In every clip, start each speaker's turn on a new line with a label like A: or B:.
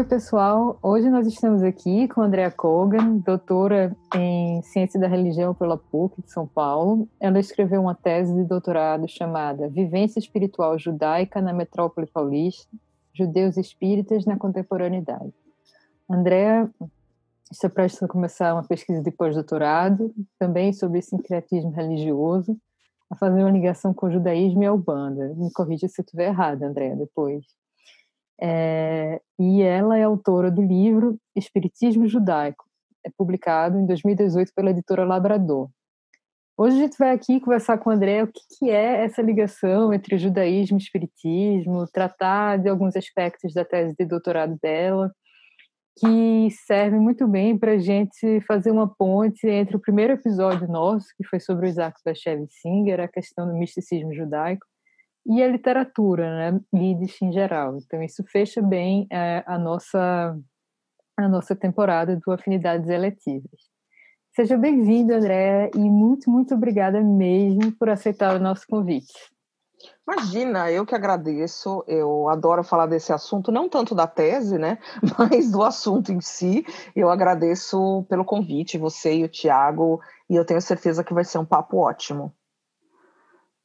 A: Oi, pessoal. Hoje nós estamos aqui com Andrea Kogan, doutora em Ciência da Religião pela PUC de São Paulo. Ela escreveu uma tese de doutorado chamada Vivência Espiritual Judaica na Metrópole Paulista, Judeus Espíritas na Contemporaneidade. Andrea está prestes a começar uma pesquisa de pós-doutorado, também sobre sincretismo religioso, a fazer uma ligação com o judaísmo e a Ubanda. Me corrija se eu estiver errada, Andrea, depois. É, e ela é autora do livro Espiritismo Judaico, é publicado em 2018 pela editora Labrador. Hoje a gente vai aqui conversar com o André o que, que é essa ligação entre judaísmo e espiritismo, tratar de alguns aspectos da tese de doutorado dela, que serve muito bem para a gente fazer uma ponte entre o primeiro episódio nosso, que foi sobre o Isaac Bashev Singer, a questão do misticismo judaico, e a literatura, né, Yiddish em geral. Então isso fecha bem é, a nossa a nossa temporada do Afinidades Eletivas. Seja bem-vindo, André, e muito, muito obrigada mesmo por aceitar o nosso convite.
B: Imagina, eu que agradeço. Eu adoro falar desse assunto, não tanto da tese, né, mas do assunto em si. Eu agradeço pelo convite, você e o Tiago, e eu tenho certeza que vai ser um papo ótimo.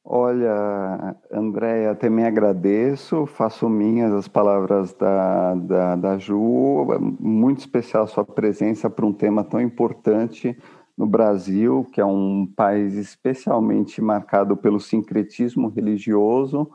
C: Olha, Andréia, também agradeço, faço minhas as palavras da, da, da Ju, muito especial a sua presença para um tema tão importante no Brasil, que é um país especialmente marcado pelo sincretismo religioso,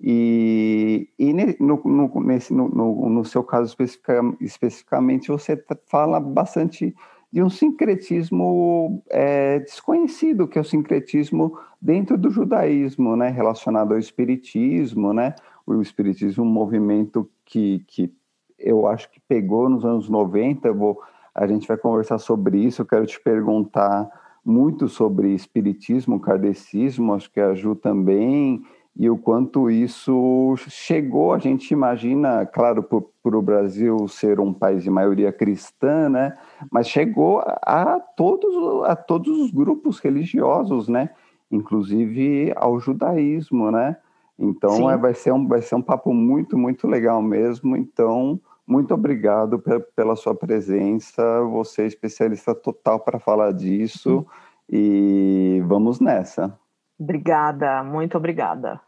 C: e, e no, no, nesse, no, no, seu caso especifica, especificamente, você fala bastante de um sincretismo é, desconhecido, que é o sincretismo dentro do judaísmo, né, relacionado ao espiritismo, né, o espiritismo é um movimento que, que eu acho que pegou nos anos 90, vou, a gente vai conversar sobre isso, eu quero te perguntar muito sobre espiritismo, kardecismo, acho que a Ju também, e o quanto isso chegou, a gente imagina, claro, por, o Brasil ser um país de maioria cristã, né? Mas chegou a todos, a todos os grupos religiosos, né? Inclusive ao judaísmo, né? Então é, vai, ser um, vai ser um papo muito, muito legal mesmo. Então, muito obrigado pela sua presença. Você é especialista total para falar disso. Uhum. E vamos nessa.
B: Obrigada, muito obrigada.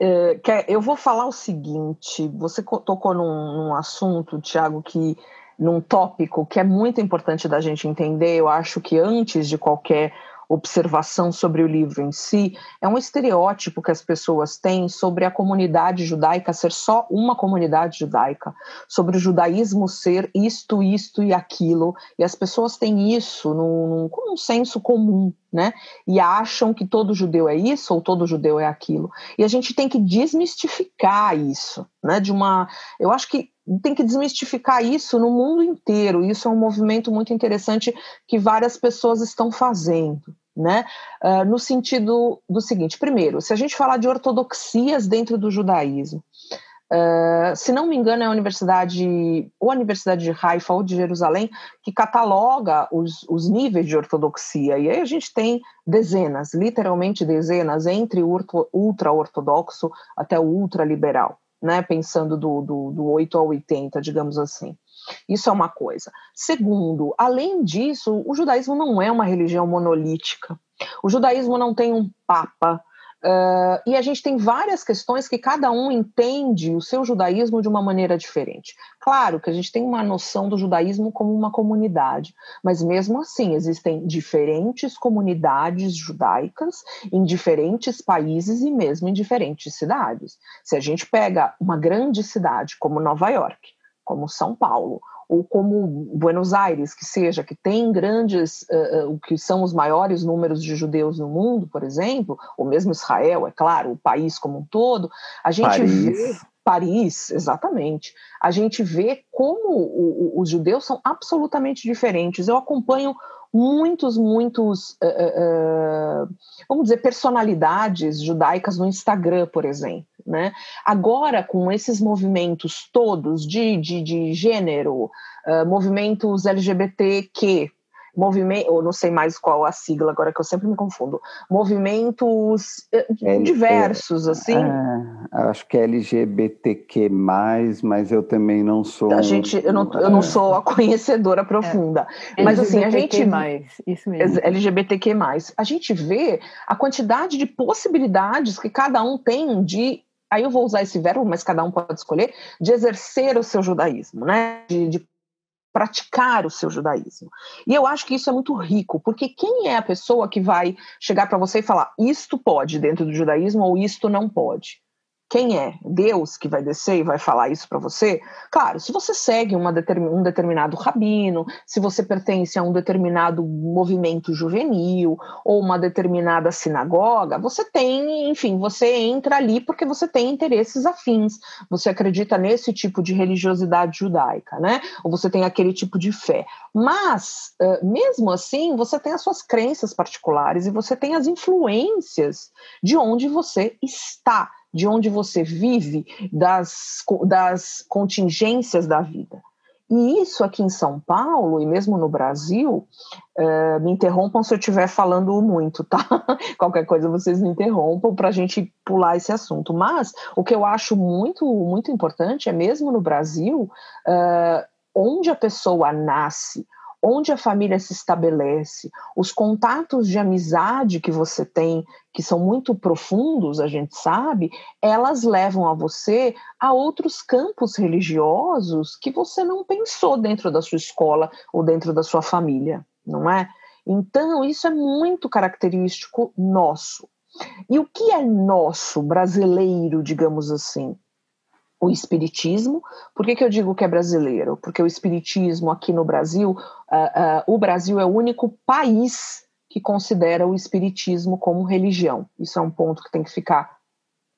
B: É, eu vou falar o seguinte: você tocou num, num assunto, Tiago, que num tópico que é muito importante da gente entender. Eu acho que antes de qualquer observação sobre o livro em si, é um estereótipo que as pessoas têm sobre a comunidade judaica ser só uma comunidade judaica, sobre o judaísmo ser isto, isto e aquilo, e as pessoas têm isso num, num, senso comum, né? E acham que todo judeu é isso ou todo judeu é aquilo. E a gente tem que desmistificar isso, né? De uma, eu acho que tem que desmistificar isso no mundo inteiro. Isso é um movimento muito interessante que várias pessoas estão fazendo. Né? Uh, no sentido do seguinte: primeiro, se a gente falar de ortodoxias dentro do judaísmo, uh, se não me engano, é a universidade, ou a Universidade de Haifa ou de Jerusalém, que cataloga os, os níveis de ortodoxia. E aí a gente tem dezenas, literalmente dezenas, entre o ultra-ortodoxo até o ultra-liberal né, pensando do, do, do 8 ao 80, digamos assim. Isso é uma coisa. Segundo, além disso, o judaísmo não é uma religião monolítica. O judaísmo não tem um papa, Uh, e a gente tem várias questões que cada um entende o seu judaísmo de uma maneira diferente. Claro que a gente tem uma noção do judaísmo como uma comunidade, mas mesmo assim existem diferentes comunidades judaicas em diferentes países e mesmo em diferentes cidades. Se a gente pega uma grande cidade como Nova York, como São Paulo, ou como Buenos Aires, que seja, que tem grandes, uh, uh, que são os maiores números de judeus no mundo, por exemplo, ou mesmo Israel, é claro, o país como um todo, a gente Paris. vê Paris, exatamente. A gente vê como o, o, os judeus são absolutamente diferentes. Eu acompanho muitos, muitos, uh, uh, vamos dizer, personalidades judaicas no Instagram, por exemplo. Né? Agora, com esses movimentos todos de, de, de gênero, uh, movimentos LGBTQ, movimento, ou não sei mais qual a sigla agora que eu sempre me confundo, movimentos eh, L diversos, é, assim.
C: É, acho que é LGBTQ+, mas eu também não sou...
B: A gente, eu não, eu não sou a conhecedora profunda, é. mas assim, a gente...
A: isso mesmo.
B: LGBTQ+. A gente vê a quantidade de possibilidades que cada um tem de aí eu vou usar esse verbo, mas cada um pode escolher, de exercer o seu judaísmo, né? De, de, praticar o seu judaísmo. E eu acho que isso é muito rico, porque quem é a pessoa que vai chegar para você e falar isto pode dentro do judaísmo ou isto não pode? Quem é Deus que vai descer e vai falar isso para você? Claro, se você segue determin, um determinado rabino, se você pertence a um determinado movimento juvenil ou uma determinada sinagoga, você tem, enfim, você entra ali porque você tem interesses afins. Você acredita nesse tipo de religiosidade judaica, né? Ou você tem aquele tipo de fé. Mas, mesmo assim, você tem as suas crenças particulares e você tem as influências de onde você está de onde você vive, das, das contingências da vida. E isso aqui em São Paulo e mesmo no Brasil, uh, me interrompam se eu estiver falando muito, tá? Qualquer coisa vocês me interrompam para a gente pular esse assunto. Mas o que eu acho muito, muito importante é mesmo no Brasil, uh, onde a pessoa nasce, onde a família se estabelece, os contatos de amizade que você tem, que são muito profundos, a gente sabe, elas levam a você a outros campos religiosos que você não pensou dentro da sua escola ou dentro da sua família, não é? Então, isso é muito característico nosso. E o que é nosso, brasileiro, digamos assim? O espiritismo. Por que, que eu digo que é brasileiro? Porque o espiritismo aqui no Brasil, uh, uh, o Brasil é o único país que considera o espiritismo como religião. Isso é um ponto que tem que ficar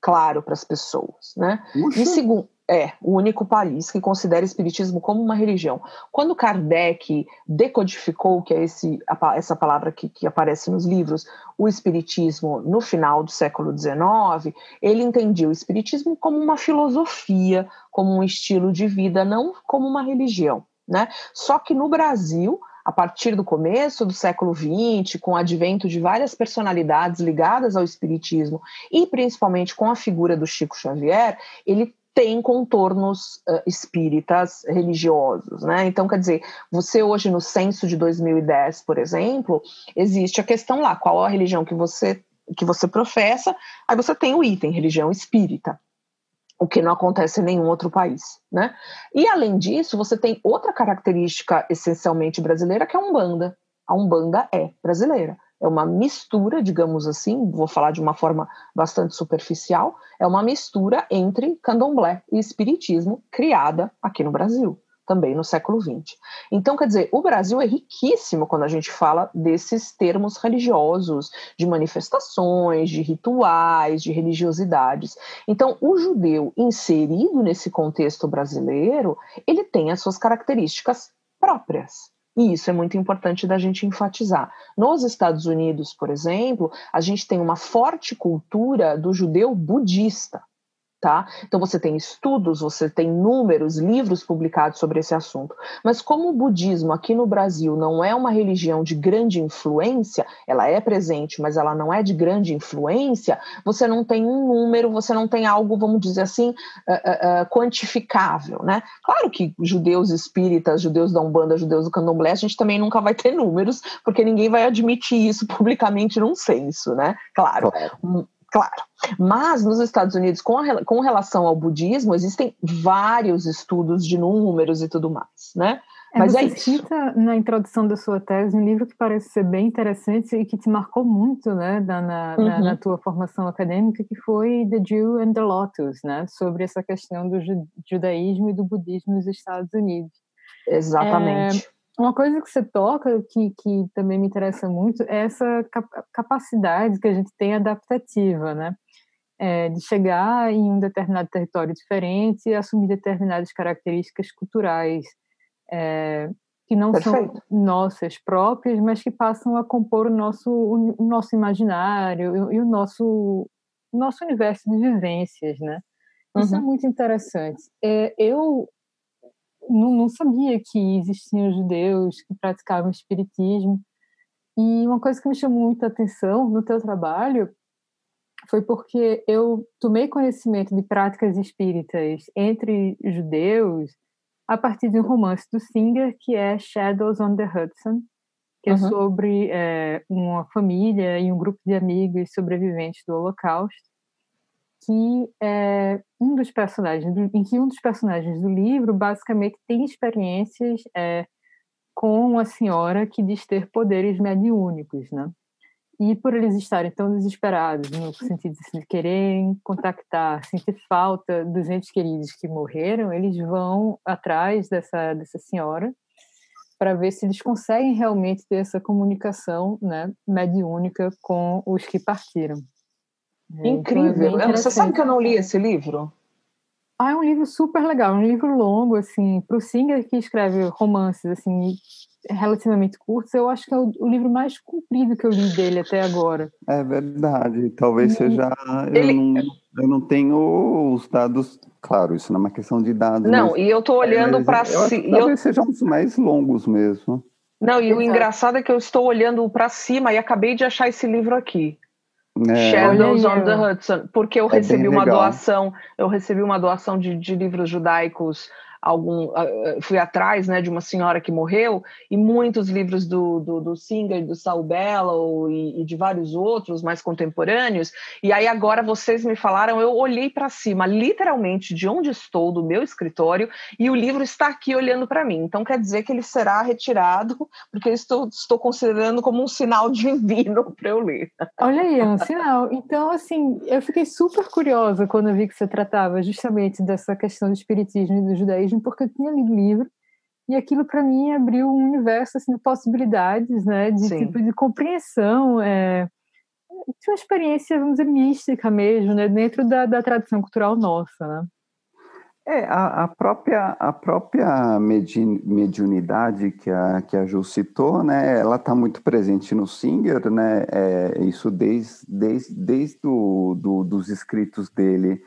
B: claro para as pessoas, né? E segundo, é, o único país que considera o espiritismo como uma religião. Quando Kardec decodificou, que é esse, essa palavra que, que aparece nos livros, o espiritismo no final do século XIX, ele entendia o espiritismo como uma filosofia, como um estilo de vida, não como uma religião. Né? Só que no Brasil, a partir do começo do século XX, com o advento de várias personalidades ligadas ao espiritismo e principalmente com a figura do Chico Xavier, ele tem contornos uh, espíritas religiosos, né? Então, quer dizer, você hoje no censo de 2010, por exemplo, existe a questão lá, qual a religião que você que você professa, aí você tem o item religião espírita, o que não acontece em nenhum outro país, né? E além disso, você tem outra característica essencialmente brasileira, que é a Umbanda. A Umbanda é brasileira é uma mistura, digamos assim, vou falar de uma forma bastante superficial, é uma mistura entre candomblé e espiritismo criada aqui no Brasil, também no século XX. Então, quer dizer, o Brasil é riquíssimo quando a gente fala desses termos religiosos, de manifestações, de rituais, de religiosidades. Então, o judeu inserido nesse contexto brasileiro, ele tem as suas características próprias. E isso é muito importante da gente enfatizar. Nos Estados Unidos, por exemplo, a gente tem uma forte cultura do judeu budista. Tá? Então você tem estudos, você tem números, livros publicados sobre esse assunto. Mas como o budismo aqui no Brasil não é uma religião de grande influência, ela é presente, mas ela não é de grande influência, você não tem um número, você não tem algo, vamos dizer assim, uh, uh, uh, quantificável, né? Claro que judeus espíritas, judeus da Umbanda, judeus do Candomblé, a gente também nunca vai ter números, porque ninguém vai admitir isso publicamente num censo, né? Claro. claro claro. Mas nos Estados Unidos, com, a, com relação ao budismo, existem vários estudos de números e tudo mais, né?
A: É, Mas é você é isso. cita na introdução da sua tese um livro que parece ser bem interessante e que te marcou muito, né, na, na, uhum. na, na tua formação acadêmica, que foi The Jew and the Lotus, né, sobre essa questão do judaísmo e do budismo nos Estados Unidos.
B: Exatamente.
A: É, uma coisa que você toca, que, que também me interessa muito, é essa capacidade que a gente tem adaptativa, né? É, de chegar em um determinado território diferente e assumir determinadas características culturais é, que não Perfeito. são nossas próprias, mas que passam a compor o nosso, o, nosso imaginário e, e o nosso, o nosso universo de vivências, né? Isso é uhum. é muito interessante. É, eu não, não sabia que existiam judeus que praticavam espiritismo. E uma coisa que me chamou muita atenção no teu trabalho foi porque eu tomei conhecimento de práticas espíritas entre judeus a partir de um romance do Singer que é Shadows on the Hudson, que é uhum. é sobre é, uma família e um grupo de amigos sobreviventes do Holocausto, que é um dos personagens, em que um dos personagens do livro basicamente tem experiências é, com uma senhora que diz ter poderes mediúnicos, né? E por eles estarem tão desesperados, no sentido de quererem contactar, sentir falta dos entes queridos que morreram, eles vão atrás dessa, dessa senhora para ver se eles conseguem realmente ter essa comunicação né, mediúnica com os que partiram.
B: É, Incrível. Então é Você sabe que eu não li esse livro?
A: Ah, é um livro super legal, um livro longo, assim, para o Singer que escreve romances, assim, relativamente curtos, eu acho que é o, o, livro mais comprido que eu li dele até agora.
C: É verdade, talvez seja. Ele... Eu, não, eu não tenho os dados, claro, isso não é uma questão de dados.
B: Não, e eu estou olhando é, para
C: si. Talvez eu... sejam os mais longos mesmo.
B: Não, e Exato. o engraçado é que eu estou olhando para cima e acabei de achar esse livro aqui. É, Shadows on the Hudson, porque eu é recebi uma legal. doação, eu recebi uma doação de, de livros judaicos algum fui atrás né, de uma senhora que morreu e muitos livros do, do, do Singer, do Saul Bellow e, e, de vários outros mais contemporâneos. E aí agora vocês me falaram eu olhei para cima literalmente de onde estou do meu escritório e o livro está aqui olhando para mim. Então quer dizer que ele será retirado porque eu estou, estou considerando como um sinal divino para eu ler.
A: Olha aí é um sinal. Então assim eu fiquei super curiosa quando eu vi que você tratava justamente dessa questão do espiritismo e do judaísmo mesmo, porque eu tinha lido o livro e aquilo para mim abriu um universo assim, de possibilidades, né, de Sim. tipo de compreensão, é, de uma experiência, vamos dizer, mística mesmo, né, dentro da, da tradição cultural nossa, né?
C: É, a, a, própria, a própria mediunidade que a, que a Ju citou, né, ela está muito presente no Singer, né, é, isso desde, desde, desde do, do, dos escritos dele,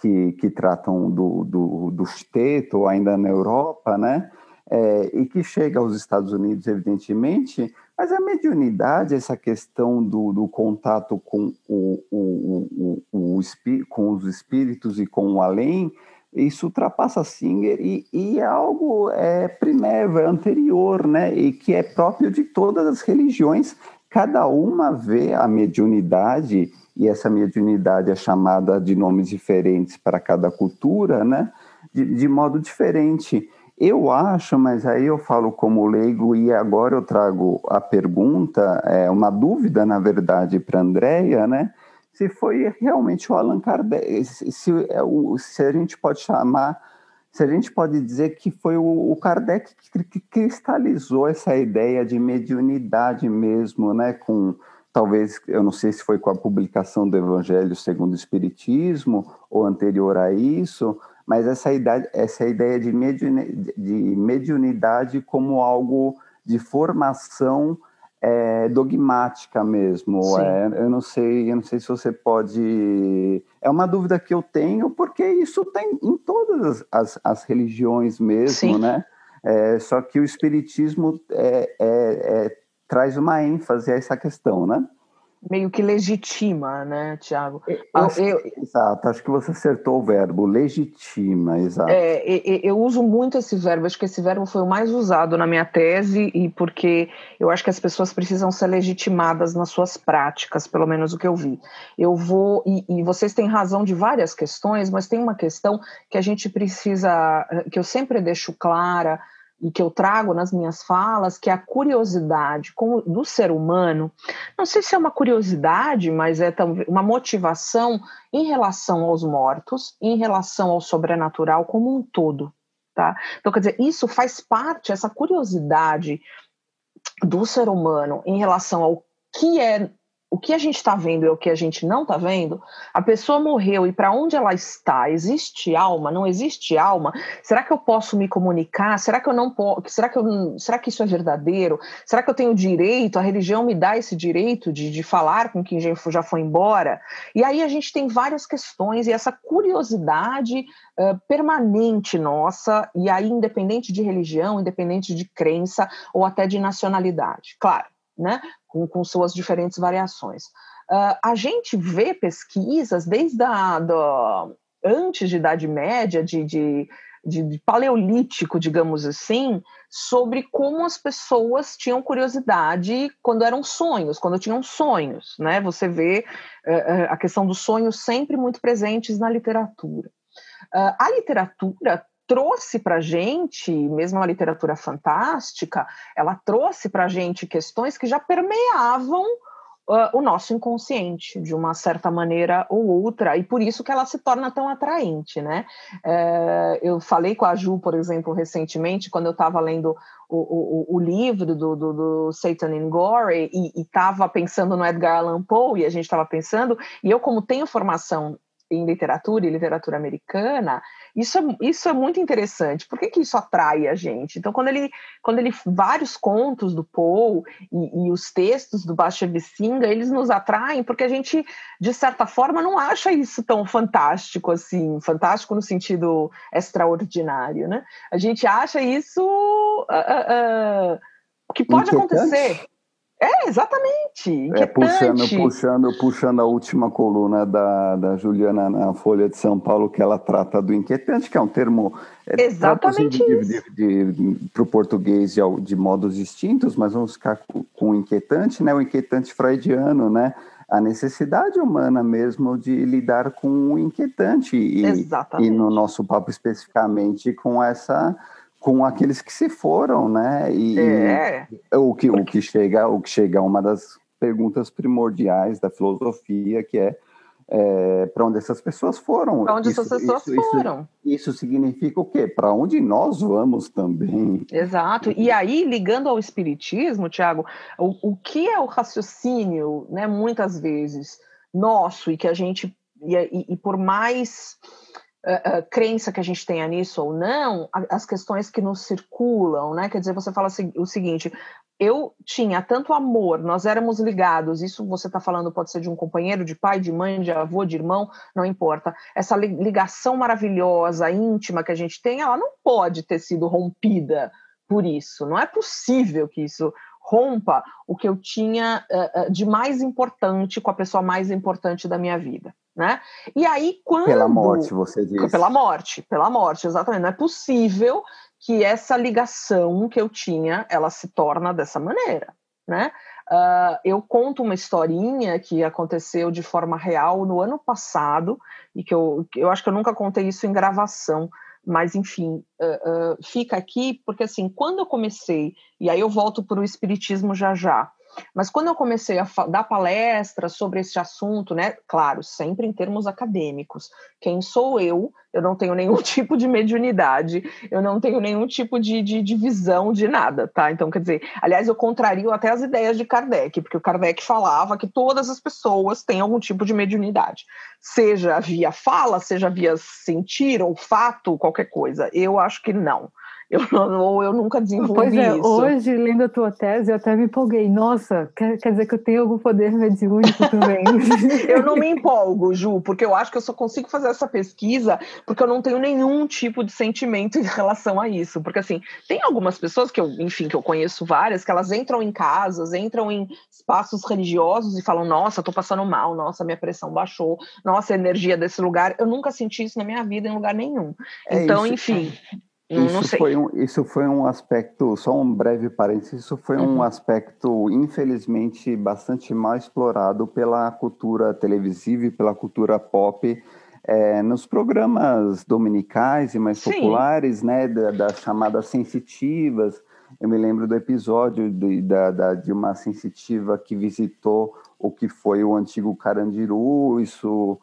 C: que, que tratam do, do, do Steto, ainda na Europa, né? É, e que chega aos Estados Unidos, evidentemente, mas a mediunidade, essa questão do, do contato com, o, o, o, com os espíritos e com o além, isso ultrapassa Singer e, e é algo é, primeiro, é anterior, né? E que é próprio de todas as religiões. Cada uma vê a mediunidade e essa mediunidade é chamada de nomes diferentes para cada cultura, né? De, de, modo diferente. Eu acho, mas aí eu falo como leigo e agora eu trago a pergunta, é uma dúvida, na verdade, para a Andrea, né? Se foi realmente o Allan Kardec, se, se, é se a gente pode chamar, se a gente pode dizer que foi o, o Kardec que, que cristalizou essa ideia de mediunidade mesmo, né? Com, talvez, eu não sei se foi com a publicação do Evangelho segundo o Espiritismo ou anterior a isso, mas essa ideia, essa ideia de, mediunidade, de mediunidade como algo de formação é, dogmática mesmo. É, eu não sei, eu não sei se você pode. É uma dúvida que eu tenho, porque isso tem em todas as, as religiões mesmo, Sim. né? É, só que o espiritismo é, é, é traz uma ênfase a essa questão, né?
B: Meio que legitima, né, Tiago?
C: Acho, eu, exato, acho que você acertou o verbo, legitima, exato.
B: É, eu, eu uso muito esse verbo, acho que esse verbo foi o mais usado na minha tese, e porque eu acho que as pessoas precisam ser legitimadas nas suas práticas, pelo menos o que eu vi. Eu vou, e, e vocês têm razão de várias questões, mas tem uma questão que a gente precisa, que eu sempre deixo clara, e que eu trago nas minhas falas, que é a curiosidade do ser humano. Não sei se é uma curiosidade, mas é uma motivação em relação aos mortos, em relação ao sobrenatural como um todo. Tá? Então, quer dizer, isso faz parte, essa curiosidade do ser humano em relação ao que é o que a gente está vendo e o que a gente não está vendo, a pessoa morreu e para onde ela está? Existe alma? Não existe alma? Será que eu posso me comunicar? Será que eu não posso? Será que, eu, será que isso é verdadeiro? Será que eu tenho direito? A religião me dá esse direito de, de falar com quem já, foi embora? E aí a gente tem várias questões e essa curiosidade uh, permanente nossa, e aí independente de religião, independente de crença ou até de nacionalidade. Claro, né? com, com suas diferentes variações. Uh, a gente vê pesquisas desde a, do, antes de Idade Média, de, de, de, de, paleolítico, digamos assim, sobre como as pessoas tinham curiosidade quando eram sonhos, quando tinham sonhos, né? Você vê uh, a questão dos sonhos sempre muito presentes na literatura. Uh, a literatura trouxe para a gente, mesmo a literatura fantástica, ela trouxe para a gente questões que já permeavam uh, o nosso inconsciente, de uma certa maneira ou outra, e por isso que ela se torna tão atraente, né? Uh, eu falei com a Ju, por exemplo, recentemente, quando eu estava lendo o, o, o, livro do, do, do Satan in Gore e estava pensando no Edgar Allan Poe, e a gente estava pensando, e eu, como tenho formação em literatura e literatura americana, isso é, isso é muito interessante. Por que, que isso atrai a gente? Então, quando ele, quando ele vários contos do Poe e, e os textos do Bashevisinga, eles nos atraem porque a gente, de certa forma, não acha isso tão fantástico assim, fantástico no sentido extraordinário, né? A gente acha isso uh, uh, que pode acontecer. É, exatamente.
C: É, puxando, puxando, puxando a última coluna da, da Juliana na Folha de São Paulo, que ela trata do inquietante, que é um termo
B: é, exatamente
C: para o português de, de, modos distintos, mas vamos ficar com, com o inquietante, né? O inquietante freudiano, né? A necessidade humana mesmo de lidar com o inquietante. E,
B: exatamente.
C: e no nosso papo especificamente com essa com aqueles que se foram, né?
B: E, é.
C: o que o que chega o que chega a uma das perguntas primordiais da filosofia, que é, é para onde essas pessoas foram?
B: Para onde isso, essas pessoas
C: isso,
B: foram?
C: Isso, isso significa o quê? Para onde nós vamos também?
B: Exato. E aí, ligando ao espiritismo, Tiago, o, o que é o raciocínio, né? Muitas vezes nosso e que a gente e, e, e por mais uh, crença que a gente tenha nisso ou não, as questões que nos circulam, né? Quer dizer, você fala o seguinte: eu tinha tanto amor, nós éramos ligados, isso você está falando pode ser de um companheiro, de pai, de mãe, de avô, de irmão, não importa. Essa ligação maravilhosa, íntima que a gente tem, ela não pode ter sido rompida por isso. Não é possível que isso rompa o que eu tinha uh, de mais importante com a pessoa mais importante da minha vida né? E aí quando
C: pela morte você diz
B: pela morte, pela morte, exatamente. Não é possível que essa ligação que eu tinha, ela se torna dessa maneira, né? Uh, eu conto uma historinha que aconteceu de forma real no ano passado e que eu, eu acho que eu nunca contei isso em gravação, mas enfim, uh, uh, fica aqui porque assim, quando eu comecei e aí eu volto para o espiritismo já já. Mas quando eu comecei a dar palestras sobre esse assunto, né, claro, sempre em termos acadêmicos, quem sou eu? Eu não tenho nenhum tipo de mediunidade, eu não tenho nenhum tipo de, de, de visão de nada, tá? Então, quer dizer, aliás, eu contrario até as ideias de Kardec, porque o Kardec falava que todas as pessoas têm algum tipo de mediunidade, seja via fala, seja via sentir, olfato, qualquer coisa. Eu acho que não eu, ou eu nunca desenvolvi
A: pois é,
B: isso.
A: Hoje, lendo a tua tese, eu até me empolguei. Nossa, quer, quer dizer que eu tenho algum poder mediúnico também.
B: eu não me empolgo, Ju, porque eu acho que eu só consigo fazer essa pesquisa porque eu não tenho nenhum tipo de sentimento em relação a isso. Porque, assim, tem algumas pessoas que eu, enfim, que eu conheço várias, que elas entram em casas, entram em espaços religiosos e falam: Nossa, tô passando mal, nossa, minha pressão baixou, nossa, a energia desse lugar. Eu nunca senti isso na minha vida em lugar nenhum. É então, isso. enfim.
C: Isso foi, um, isso foi um aspecto, só um breve parênteses, isso foi uhum. um aspecto, infelizmente, bastante mal explorado pela cultura televisiva e pela cultura pop é, nos programas dominicais e mais Sim. populares, né, das da chamadas sensitivas. Eu me lembro do episódio de, da, da, de uma sensitiva que visitou o que foi o antigo Carandiru, isso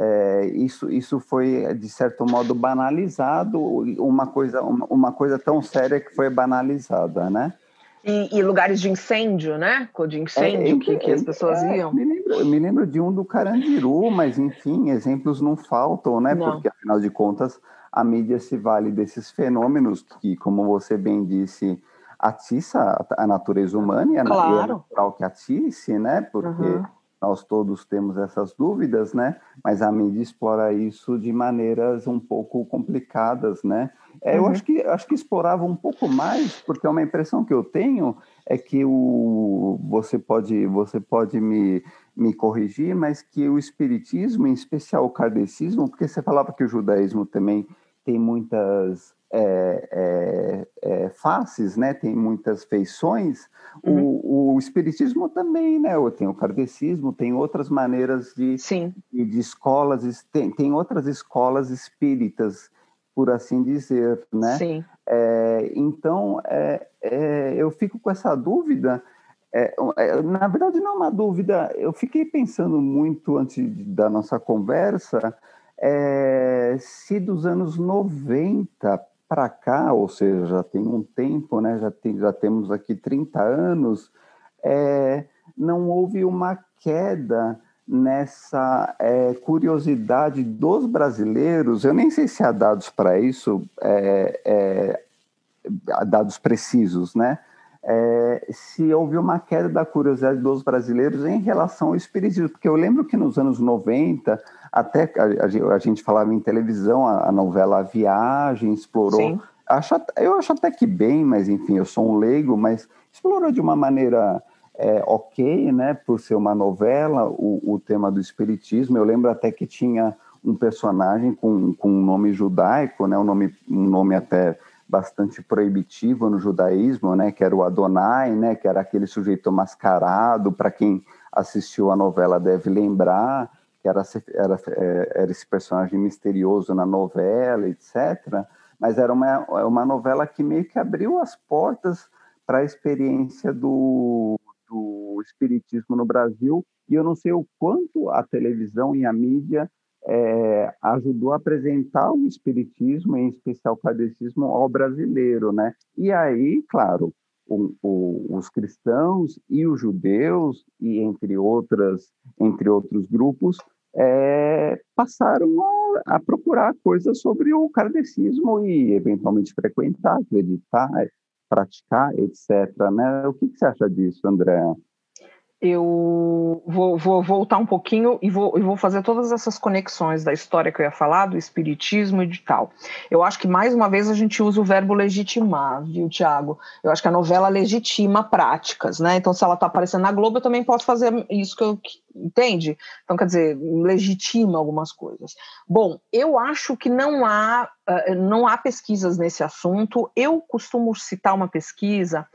C: é, isso, isso foi, de certo modo, banalizado, uma coisa, uma, uma, coisa tão séria que foi banalizada, né?
B: E, e, lugares de incêndio, né? De incêndio é, que, que, as pessoas é, iam.
C: Me lembro, me lembro de um do Carandiru, mas enfim, exemplos não faltam, né? Não. Porque afinal de contas a mídia se vale desses fenômenos que, como você bem disse, atiça a natureza humana e é claro. natural que atice, né? Porque uhum. Nós todos temos essas dúvidas, né? Mas a mídia explora isso de maneiras um pouco complicadas, né? É, uhum. Eu acho que acho que explorava um pouco mais, porque é uma impressão que eu tenho é que o você pode você pode me, me corrigir, mas que o espiritismo, em especial o kardecismo, porque você falava que o judaísmo também tem muitas é, é, é, faces, né? Tem muitas feições. Uhum. O, o, espiritismo também, né? Tem o kardecismo, tem outras maneiras de,
B: Sim.
C: de, de escolas, tem, tem outras escolas espíritas por assim dizer, né?
B: Sim.
C: É, então, é, eu fico com essa dúvida. É, na verdade, não é uma dúvida. Eu fiquei pensando muito antes da nossa conversa é, se dos anos 90 para cá, ou seja, já tem um tempo, né? Já, tem, já temos aqui 30 anos, não houve uma queda nessa é, curiosidade dos brasileiros, eu nem sei se há dados para isso, é, é, dados precisos, né? É, se houve uma queda da curiosidade dos brasileiros em relação ao espiritismo, porque eu lembro que nos anos 90, até a, a gente falava em televisão, a, a novela a Viagem explorou, acho, eu acho até que bem, mas enfim, eu sou um leigo, mas explorou de uma maneira é, ok, né, por ser uma novela, o, o tema do espiritismo. Eu lembro até que tinha um personagem com, com um nome judaico, né, um nome, um nome até bastante proibitivo no judaísmo, né, que era o Adonai, né, que era aquele sujeito mascarado, para quem assistiu a novela deve lembrar, que era, era, é, era esse personagem misterioso na novela, etc. Mas era uma, uma novela que meio que abriu as portas para a experiência do, do espiritismo no Brasil e eu não sei o quanto a televisão e a mídia é, ajudou a apresentar o espiritismo, em especial o kardecismo, ao brasileiro, né? E aí, claro, o, o, os cristãos e os judeus e entre outras, entre outros grupos, é, passaram a, a, procurar coisas sobre o kardecismo e eventualmente frequentar, acreditar, praticar, etc. Né? O que, que você acha disso, André?
B: Eu vou, vou, voltar um pouquinho e vou, vou fazer todas essas conexões da história que eu ia falar, do espiritismo e de tal. Eu acho que, mais uma vez, a gente usa o verbo legitimar, viu, Tiago? Eu acho que a novela legitima práticas, né? Então, se ela está aparecendo na Globo, eu também posso fazer isso que eu. Entende? Então, quer dizer, legitima algumas coisas. Bom, eu acho que não há, uh, não há pesquisas nesse assunto. Eu costumo citar uma pesquisa.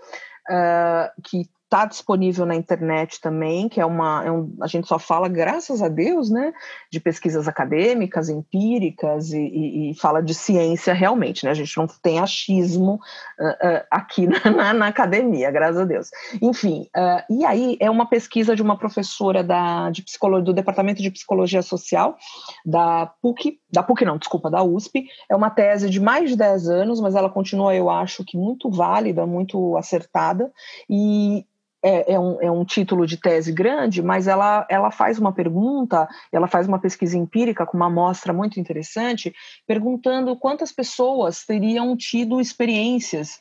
B: Uh, que está disponível na internet também, que é uma. É um, a gente só fala, graças a Deus, né, de pesquisas acadêmicas, empíricas e, e, e fala de ciência realmente, né? A gente não tem achismo uh, uh, aqui na, na, na, academia, graças a Deus. Enfim, uh, e aí é uma pesquisa de uma professora da, de psicologia, do Departamento de Psicologia Social da PUC, da PUC não, desculpa, da USP. É uma tese de mais de 10 anos, mas ela continua, eu acho que muito válida, muito acertada, e é, é, um, é um título de tese grande, mas ela, ela faz uma pergunta, ela faz uma pesquisa empírica com uma amostra muito interessante, perguntando quantas pessoas teriam tido experiências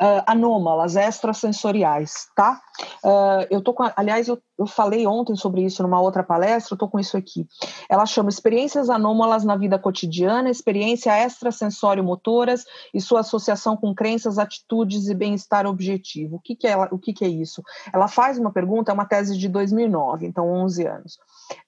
B: uh, anômalas, extrasensoriais, tá? Uh, eu tô com, aliás, eu, eu falei ontem sobre isso numa outra palestra, eu tô com isso aqui. Ela chama Experiências Anômalas na Vida Cotidiana, Experiência Extrasensório-Motoras e sua associação com crenças, atitudes e bem-estar objetivo. O que, que, é, o que, que é isso? Ela faz uma pergunta, é uma tese de 2009, então 11 anos.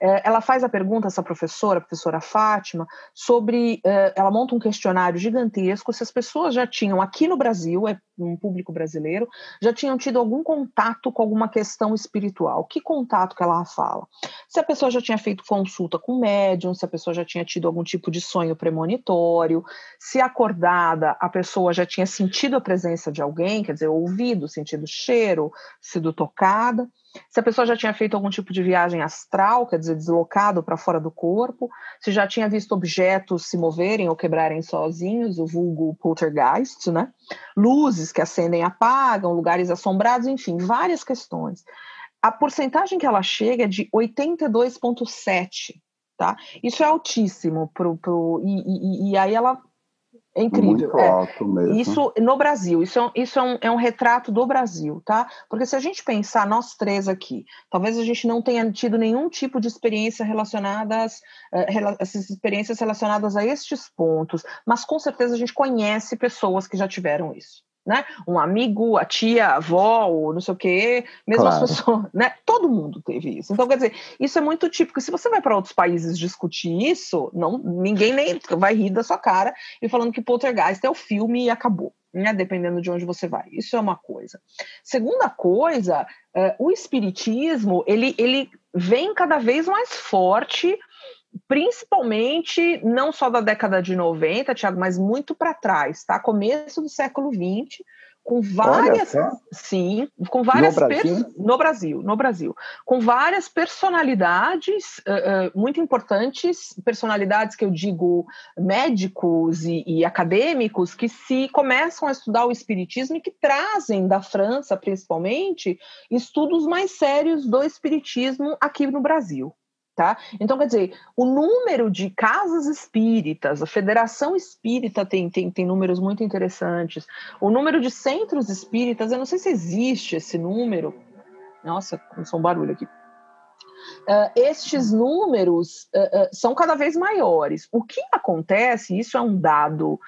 B: É, ela faz a pergunta, essa professora, a professora Fátima, sobre. É, ela monta um questionário gigantesco se as pessoas já tinham, aqui no Brasil, é um público brasileiro, já tinham tido algum contato com alguma questão espiritual. Que contato que ela fala? Se a pessoa já tinha feito consulta com médium, se a pessoa já tinha tido algum tipo de sonho premonitório, se acordada a pessoa já tinha sentido a presença de alguém, quer dizer, ouvido, sentido cheiro, sido tocada. se a pessoa já tinha feito algum tipo de viagem astral, quer dizer, deslocado para fora do corpo, se já tinha visto objetos se moverem ou quebrarem sozinhos, o vulgo poltergeist, né? Luzes que acendem e apagam, lugares assombrados, enfim, várias questões. A porcentagem que ela chega é de 82,7%. Tá? Isso é altíssimo pro, pro, e, e, e aí ela é incrível.
C: Muito é. alto mesmo.
B: Isso no Brasil, isso, é, isso é, um, é um retrato do Brasil, tá? Porque se a gente pensar, nós três aqui, talvez a gente não tenha tido nenhum tipo de experiência relacionadas, uh, essas experiências relacionadas a estes pontos, mas com certeza a gente conhece pessoas que já tiveram isso né? Um amigo, a tia, a avó, ou não sei o quê, mesmo claro. as pessoas, né? Todo mundo teve isso. Então, quer dizer, isso é muito típico. Se você vai para outros países discutir isso, não, ninguém nem vai rir da sua cara e falando que Poltergeist é o filme e acabou. Né, dependendo de onde você vai. Isso é uma coisa. Segunda coisa, uh, o espiritismo ele, ele vem cada vez mais forte principalmente não só da década de 90, Tiago, mas muito para trás, tá? Começo do século 20, com várias sim, com várias no Brasil? no Brasil, no Brasil, com várias personalidades uh, uh, muito importantes, personalidades que eu digo médicos e, e, acadêmicos que se começam a estudar o espiritismo e que trazem da França, principalmente, estudos mais sérios do espiritismo aqui no Brasil. Tá? Então, quer dizer, o número de casas espíritas, a Federação Espírita tem, tem, tem números muito interessantes, o número de centros espíritas, eu não sei se existe esse número. Nossa, começou um barulho aqui. Uh, estes números uh, uh, são cada vez maiores. O que acontece, isso é um dado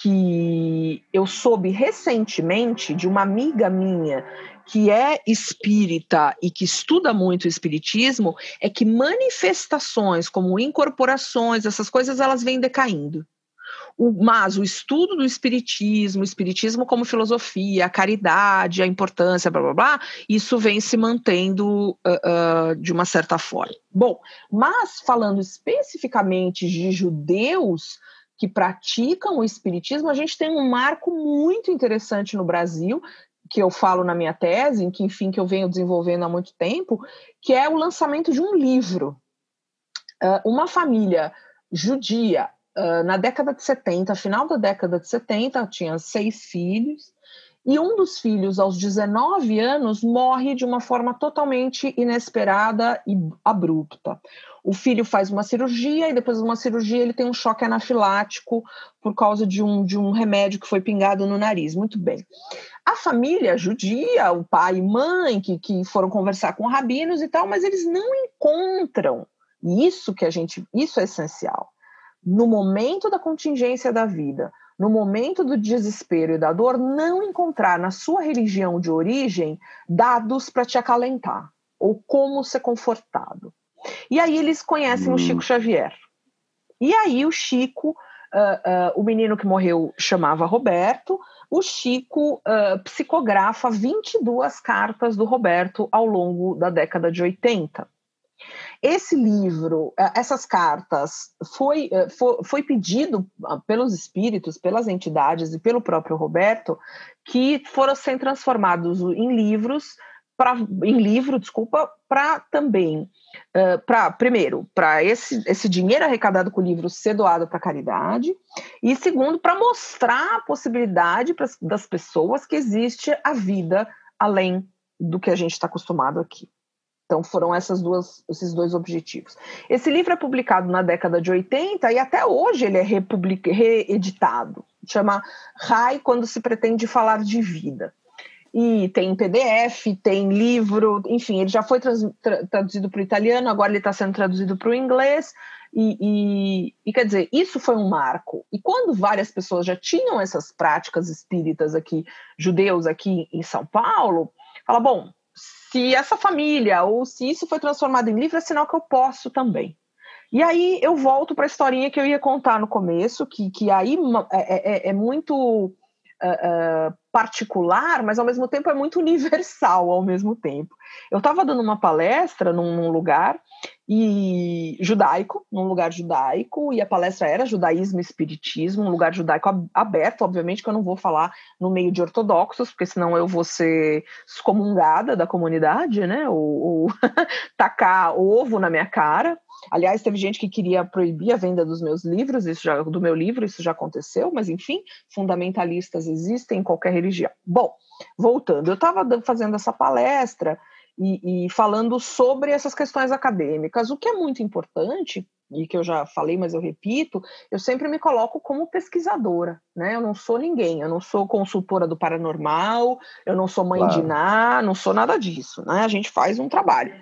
B: que eu soube recentemente de uma amiga minha que é espírita e que estuda muito o espiritismo é que manifestações como incorporações, essas coisas, elas vêm decaindo. O, mas o estudo do espiritismo, espiritismo como filosofia, a caridade, a importância, blá blá blá, isso vem se mantendo uh, uh, de uma certa forma. Bom, mas falando especificamente de judeus que praticam o espiritismo, a gente tem um marco muito interessante no Brasil, que eu falo na minha tese, que enfim que eu venho desenvolvendo há muito tempo, que é o lançamento de um livro. Uh, uma família judia uh, na década de 70, final da década de 70, tinha seis filhos, e um dos filhos, aos 19 anos, morre de uma forma totalmente inesperada e abrupta. O filho faz uma cirurgia e depois de uma cirurgia ele tem um choque anafilático por causa de um, de um remédio que foi pingado no nariz. Muito bem. A família judia, o pai e mãe, que, que foram conversar com rabinos e tal, mas eles não encontram isso que a gente, isso é essencial. No momento da contingência da vida, no momento do desespero e da dor, não encontrar na sua religião de origem dados para te acalentar ou como ser confortado. E aí eles conhecem hum. o Chico Xavier. E aí o Chico, uh, uh, o menino que morreu chamava Roberto, o Chico uh, psicografa 22 cartas do Roberto ao longo da década de 80. Esse livro, essas cartas, foi, foi, foi, pedido pelos espíritos, pelas entidades e pelo próprio Roberto que foram sendo transformados em livros pra, em livro, desculpa, para também, uh, para primeiro, para esse, esse dinheiro arrecadado com o livro ser doado para caridade, e segundo, para mostrar a possibilidade das pessoas que existe a vida além do que a gente está acostumado aqui. Então foram essas duas, esses dois objetivos. Esse livro é publicado na década de 80 e até hoje ele é reeditado. Chama Rai quando se pretende falar de vida e tem PDF, tem livro, enfim, ele já foi tra traduzido para o italiano, agora ele está sendo traduzido para o inglês, e, e, e, quer dizer, isso foi um marco. E quando várias pessoas já tinham essas práticas espíritas aqui, judeus aqui em São Paulo, fala, bom, se essa família ou se isso foi transformado em livro, é sinal que eu posso também. E aí eu volto para a historinha que eu ia contar no começo, que, que aí é, é, é muito uh, uh, particular, mas ao mesmo tempo é muito universal ao mesmo tempo. Eu estava dando uma palestra num, lugar e judaico, num lugar judaico, e a palestra era judaísmo e espiritismo, um lugar judaico aberto, obviamente que eu não vou falar no meio de ortodoxos, porque senão eu vou ser excomungada da comunidade, né? Ou, ou tacar ovo na minha cara. Aliás, teve gente que queria proibir a venda dos meus livros, isso já, do meu livro, isso já aconteceu, mas enfim, fundamentalistas existem em qualquer religião. Bom, voltando, eu estava fazendo essa palestra e, e, falando sobre essas questões acadêmicas, o que é muito importante, e que eu já falei, mas eu repito, eu sempre me coloco como pesquisadora, né? Eu não sou ninguém, eu não sou consultora do paranormal, eu não sou mãe claro. de Ná, não sou nada disso, né? A gente faz um trabalho.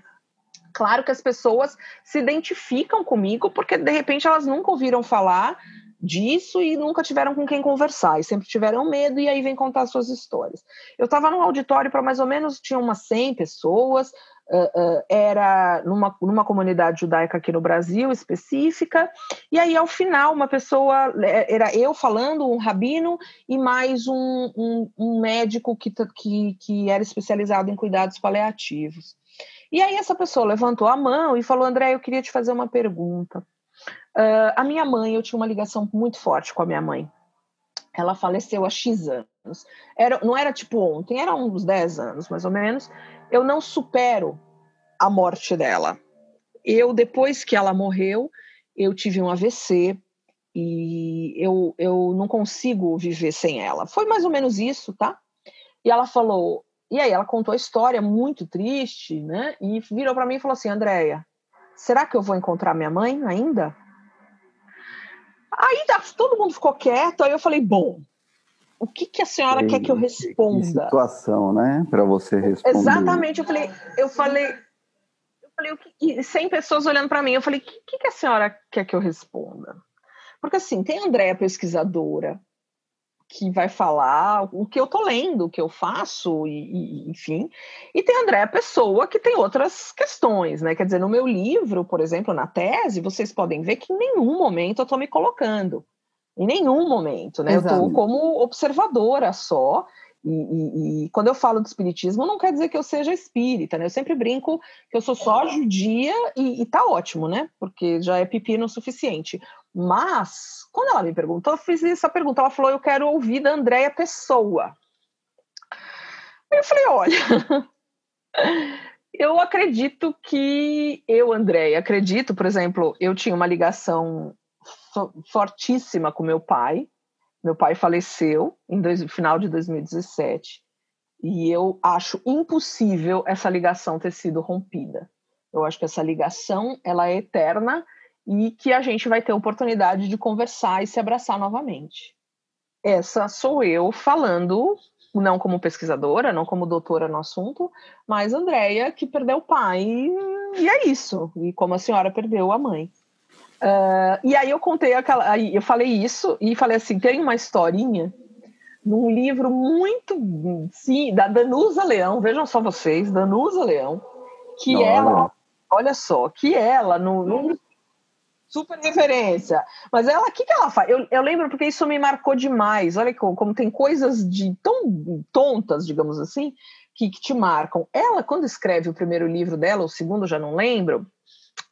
B: Claro que as pessoas se identificam comigo porque de repente elas nunca ouviram falar disso e nunca tiveram com quem conversar e sempre tiveram medo e aí vem contar suas histórias. Eu estava num auditório para mais ou menos tinha umas 100 pessoas, uh, uh, era numa, numa comunidade judaica aqui no Brasil específica e aí ao final uma pessoa é, era eu falando um rabino e mais um, um, um médico que, que, que era especializado em cuidados paliativos. E aí essa pessoa levantou a mão e falou: André, eu queria te fazer uma pergunta. Uh, a minha mãe, eu tinha uma ligação muito forte com a minha mãe. Ela faleceu há X anos. Era, não era tipo ontem, era uns 10 anos, mais ou menos. Eu não supero a morte dela. Eu, depois que ela morreu, eu tive um AVC e eu, eu não consigo viver sem ela. Foi mais ou menos isso, tá? E ela falou, e aí ela contou a história muito triste, né? E virou para mim e falou assim: Andréia, será que eu vou encontrar minha mãe ainda? Aí todo mundo ficou quieto, aí eu falei: bom, o que, que a senhora e, quer que eu responda? Que
C: situação, né? Para você responder.
B: Exatamente, eu falei, eu falei, eu falei, e 100 pessoas olhando para mim, eu falei, o que, que, que a senhora quer que eu responda? Porque assim, tem a Andréia pesquisadora, que vai falar o que eu tô lendo, o que eu faço, e, e, enfim. E tem André, pessoa que tem outras questões, né? Quer dizer, no meu livro, por exemplo, na tese, vocês podem ver que em nenhum momento eu tô me colocando. Em nenhum momento, né? Exato. Eu tô como observadora só. E, e, e, quando eu falo de espiritismo, não quer dizer que eu seja espírita, né? Eu sempre brinco que eu sou só judia e, e tá ótimo, né? Porque já é pepino o suficiente. Mas, quando ela me perguntou, eu fiz essa pergunta. Ela falou: Eu quero ouvir da Andréia Pessoa. Eu falei: Olha, eu acredito que eu, Andréia, acredito, por exemplo, eu tinha uma ligação fortíssima com meu pai. Meu pai faleceu dois, final de 2017 e eu acho impossível essa ligação ter sido rompida. Eu acho que essa ligação ela é eterna e que a gente vai ter oportunidade de conversar e se abraçar novamente. Essa sou eu falando, não como pesquisadora, não como doutora no assunto, mas Andréia, que perdeu o pai, e é isso. E como a senhora perdeu a mãe. Uh, e aí eu contei aquela. Aí eu falei isso e falei assim: tem uma historinha num livro muito. Sim, da Danusa Leão, vejam só vocês, Danusa Leão, que Não, ela. Olha só, que ela, no, no super referência. Mas ela, o que, que ela faz? Eu, eu lembro porque isso me marcou demais. Olha como, como tem coisas de tão tontas, digamos assim, que, que, te marcam. Ela, quando escreve o primeiro livro dela, o segundo já não lembro,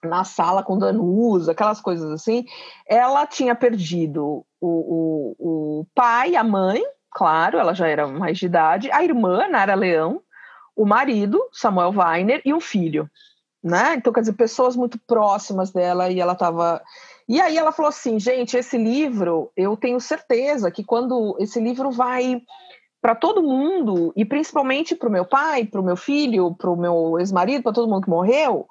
B: na sala com Danusa, aquelas coisas assim, ela tinha perdido o, o, o pai, a mãe, claro, ela já era mais de idade, a irmã, Nara Leão, o marido, Samuel Weiner, e um filho né? Então, quer dizer, pessoas muito próximas dela e ela estava. E aí ela falou assim, gente, esse livro, eu tenho certeza que quando esse livro vai para todo mundo e principalmente para o meu pai, para o meu filho, para o meu ex-marido, para todo mundo que morreu,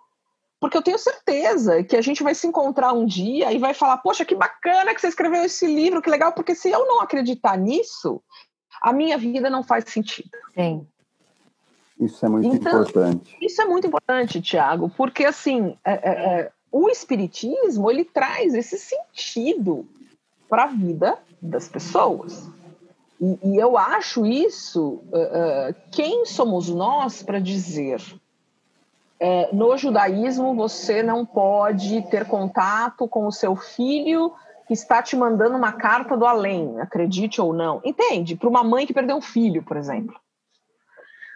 B: porque eu tenho certeza que a gente vai se encontrar um dia e vai falar, poxa, que bacana que você escreveu esse livro, que legal, porque se eu não acreditar nisso, a minha vida não faz sentido.
A: Sim.
C: Isso é muito então, importante.
B: Isso é muito importante, Tiago, porque assim, é, é, é, o espiritismo ele traz esse sentido para a vida das pessoas. E, e eu acho isso, uh, uh, quem somos nós para dizer no judaísmo você não pode ter contato com o seu filho que está te mandando uma carta do além, acredite ou não. Entende? Para uma mãe que perdeu um filho, por exemplo.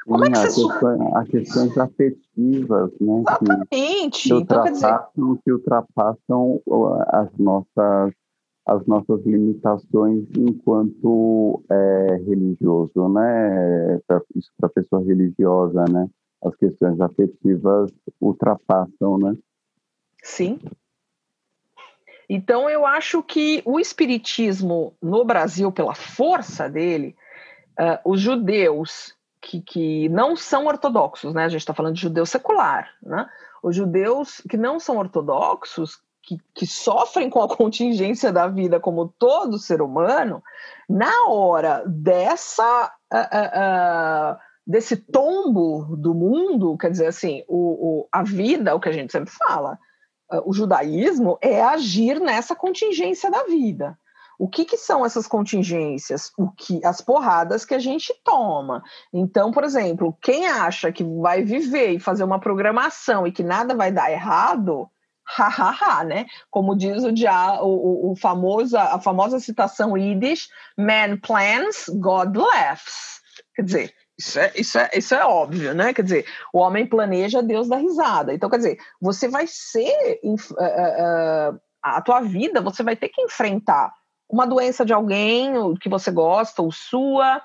C: Como é que você... Questão, as questões afetivas, né?
B: Exatamente.
C: Que, então, ultrapassam, dizer... que ultrapassam as nossas, as nossas limitações enquanto é, religioso, né? Isso para pessoa religiosa, né? As questões afetivas ultrapassam, né?
B: Sim. Então, eu acho que o espiritismo no Brasil, pela força dele, uh, os judeus que, que não são ortodoxos, né? A gente está falando de judeu secular, né? Os judeus que não são ortodoxos, que, que, sofrem com a contingência da vida como todo ser humano, na hora dessa uh, uh, desse tombo do mundo, quer dizer assim, o, o, a vida, o que a gente sempre fala, o judaísmo é agir nessa contingência da vida. O que, que, são essas contingências? O que as porradas que a gente toma. Então, por exemplo, quem acha que vai viver e fazer uma programação e que nada vai dar errado, hahaha, né? Como diz o, o, o famoso, a famosa citação Yiddish, man plans, God laughs. Quer dizer, isso é, isso, é, isso é óbvio, né? Quer dizer, o homem planeja, Deus dá risada. Então, quer dizer, você vai ser. Uh, uh, a tua vida, você vai ter que enfrentar uma doença de alguém que você gosta, ou sua,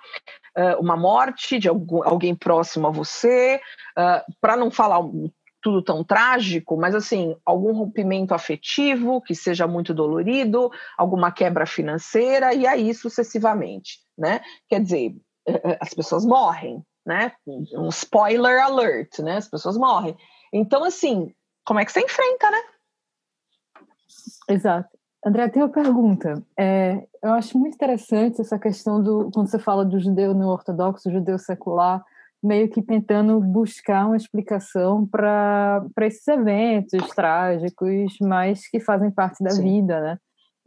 B: uma morte de alguém próximo a você, para não falar tudo tão trágico, mas assim, algum rompimento afetivo que seja muito dolorido, alguma quebra financeira, e aí sucessivamente, né? Quer dizer, as pessoas morrem, né? Um spoiler alert, né? As pessoas morrem. Então, assim, como é que você enfrenta, né?
A: Exato. André, tem uma pergunta. É, eu acho muito interessante essa questão do quando você fala do judeu não ortodoxo, judeu secular, meio que tentando buscar uma explicação para esses eventos trágicos, mas que fazem parte da Sim. vida, né?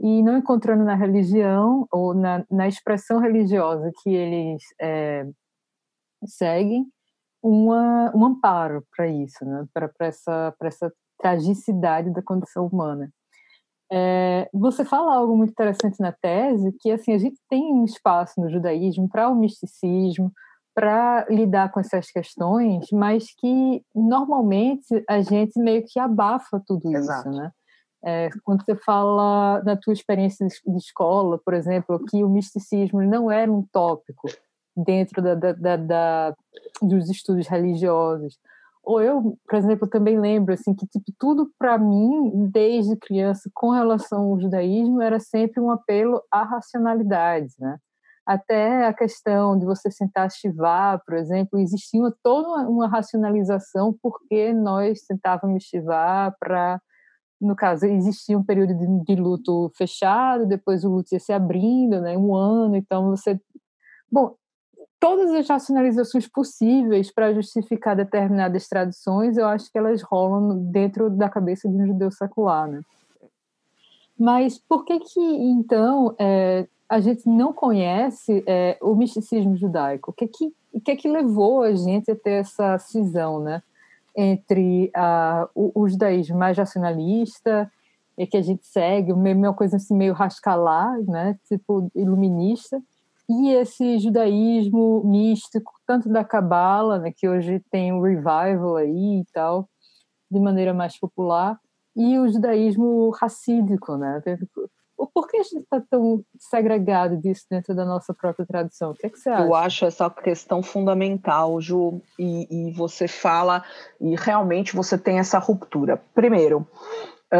A: e não encontrando na religião ou na, na expressão religiosa que eles é, seguem uma, um amparo para isso, né? para essa, essa tragicidade da condição humana. É, você fala algo muito interessante na tese, que assim a gente tem um espaço no judaísmo para o misticismo, para lidar com essas questões, mas que normalmente a gente meio que abafa tudo Exato. isso, né? É, quando você fala da tua experiência de escola, por exemplo, que o misticismo não era um tópico dentro da, da, da dos estudos religiosos. Ou eu, por exemplo, também lembro assim que tipo tudo para mim desde criança com relação ao judaísmo era sempre um apelo à racionalidade, né? Até a questão de você sentar chivar, por exemplo, existia toda uma, uma racionalização porque nós sentávamos chivar para no caso, existia um período de, de, luto fechado, depois o luto ia se abrindo, né, um ano, então você... Bom, todas as racionalizações possíveis para justificar determinadas tradições, eu acho que elas rolam dentro da cabeça de um judeu secular, né? Mas por que que, então, é, a gente não conhece é, o misticismo judaico? O que que, que que levou a gente a ter essa cisão, né? entre uh, o, o, judaísmo mais racionalista, e que a gente segue, uma coisa assim meio rascalar, né, tipo iluminista, e esse judaísmo místico, tanto da Cabala, né, que hoje tem um revival aí e tal, de maneira mais popular, e o judaísmo racídico, né? Por que a gente está tão segregado disso dentro da nossa própria tradição? O que, é que você acha?
B: Eu acho essa questão fundamental, Ju, e, e você fala, e realmente você tem essa ruptura. Primeiro,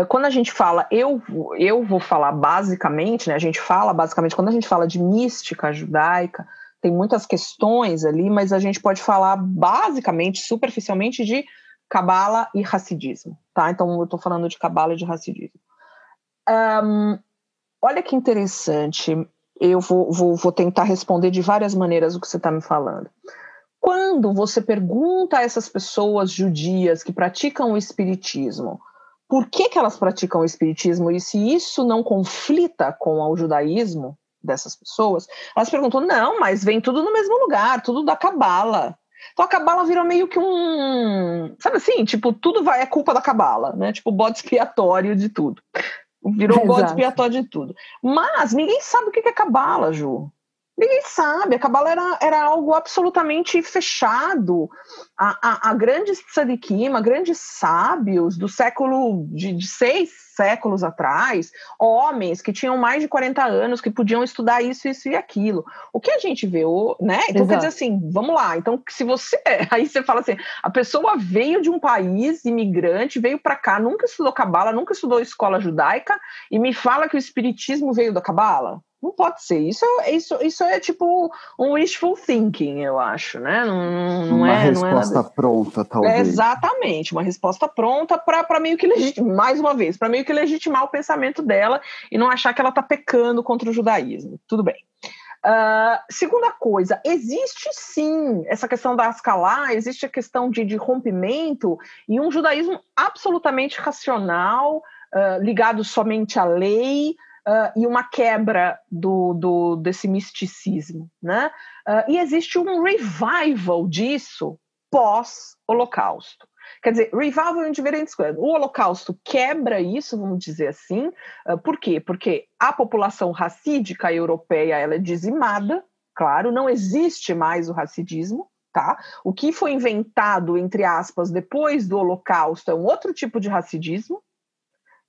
B: quando a gente fala, eu, eu vou falar basicamente, né? A gente fala basicamente, quando a gente fala de mística judaica, tem muitas questões ali, mas a gente pode falar basicamente, superficialmente, de cabala e racidismo, tá? Então eu estou falando de cabala e de racidismo. Um, Olha que interessante. Eu vou, vou, vou tentar responder de várias maneiras o que você está me falando. Quando você pergunta a essas pessoas judias que praticam o espiritismo por que, que elas praticam o espiritismo e se isso não conflita com o judaísmo dessas pessoas, elas perguntam: não, mas vem tudo no mesmo lugar, tudo da cabala. Então a cabala virou meio que um. Sabe assim? Tipo, tudo vai, é culpa da cabala, né? Tipo, bode expiatório de tudo. Virou bode expiatório de tudo. Mas ninguém sabe o que é cabala, Ju. Ninguém sabe, a Cabala era, era algo absolutamente fechado. A, a, a grandes sábios do século, de, de, seis séculos atrás, homens que tinham mais de 40 anos, que podiam estudar isso, isso e aquilo. O que a gente vê, né? Então Exato. quer dizer assim, vamos lá, então se você, aí você fala assim, a pessoa veio de um país imigrante, veio para cá, nunca estudou Cabala, nunca estudou escola judaica, e me fala que o espiritismo veio da Cabala? Não pode ser. Isso, isso, isso é tipo um wishful thinking, eu acho, né? Não, não
C: uma
B: é,
C: resposta
B: não é
C: pronta, talvez.
B: É exatamente, uma resposta pronta para meio que legitimar, mais uma vez, para meio que legitimar o pensamento dela e não achar que ela está pecando contra o judaísmo. Tudo bem. Uh, segunda coisa, existe sim essa questão da escalar, existe a questão de, de rompimento e um judaísmo absolutamente racional, uh, ligado somente à lei, uh, e uma quebra do, do, desse misticismo. Né? Uh, e existe um revival disso pós-Holocausto. Quer dizer, revival em diferentes coisas. O Holocausto quebra isso, vamos dizer assim. Uh, por quê? Porque a população racídica europeia ela é dizimada, claro, não existe mais o racidismo. Tá? O que foi inventado, entre aspas, depois do Holocausto é um outro tipo de racidismo,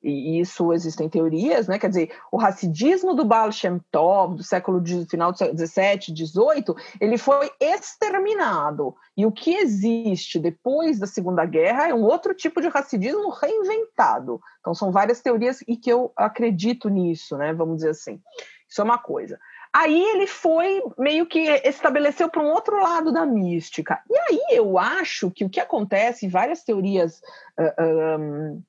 B: e isso existem teorias, né? Quer dizer, o racidismo do Baal Shem Tov, do século de, final do século 17, 18, ele foi exterminado. E o que existe depois da Segunda Guerra é um outro tipo de racidismo reinventado. Então são várias teorias e que eu acredito nisso, né? Vamos dizer assim. Isso é uma coisa. Aí ele foi meio que estabeleceu para um outro lado da mística. E aí eu acho que o que acontece, várias teorias uh, um,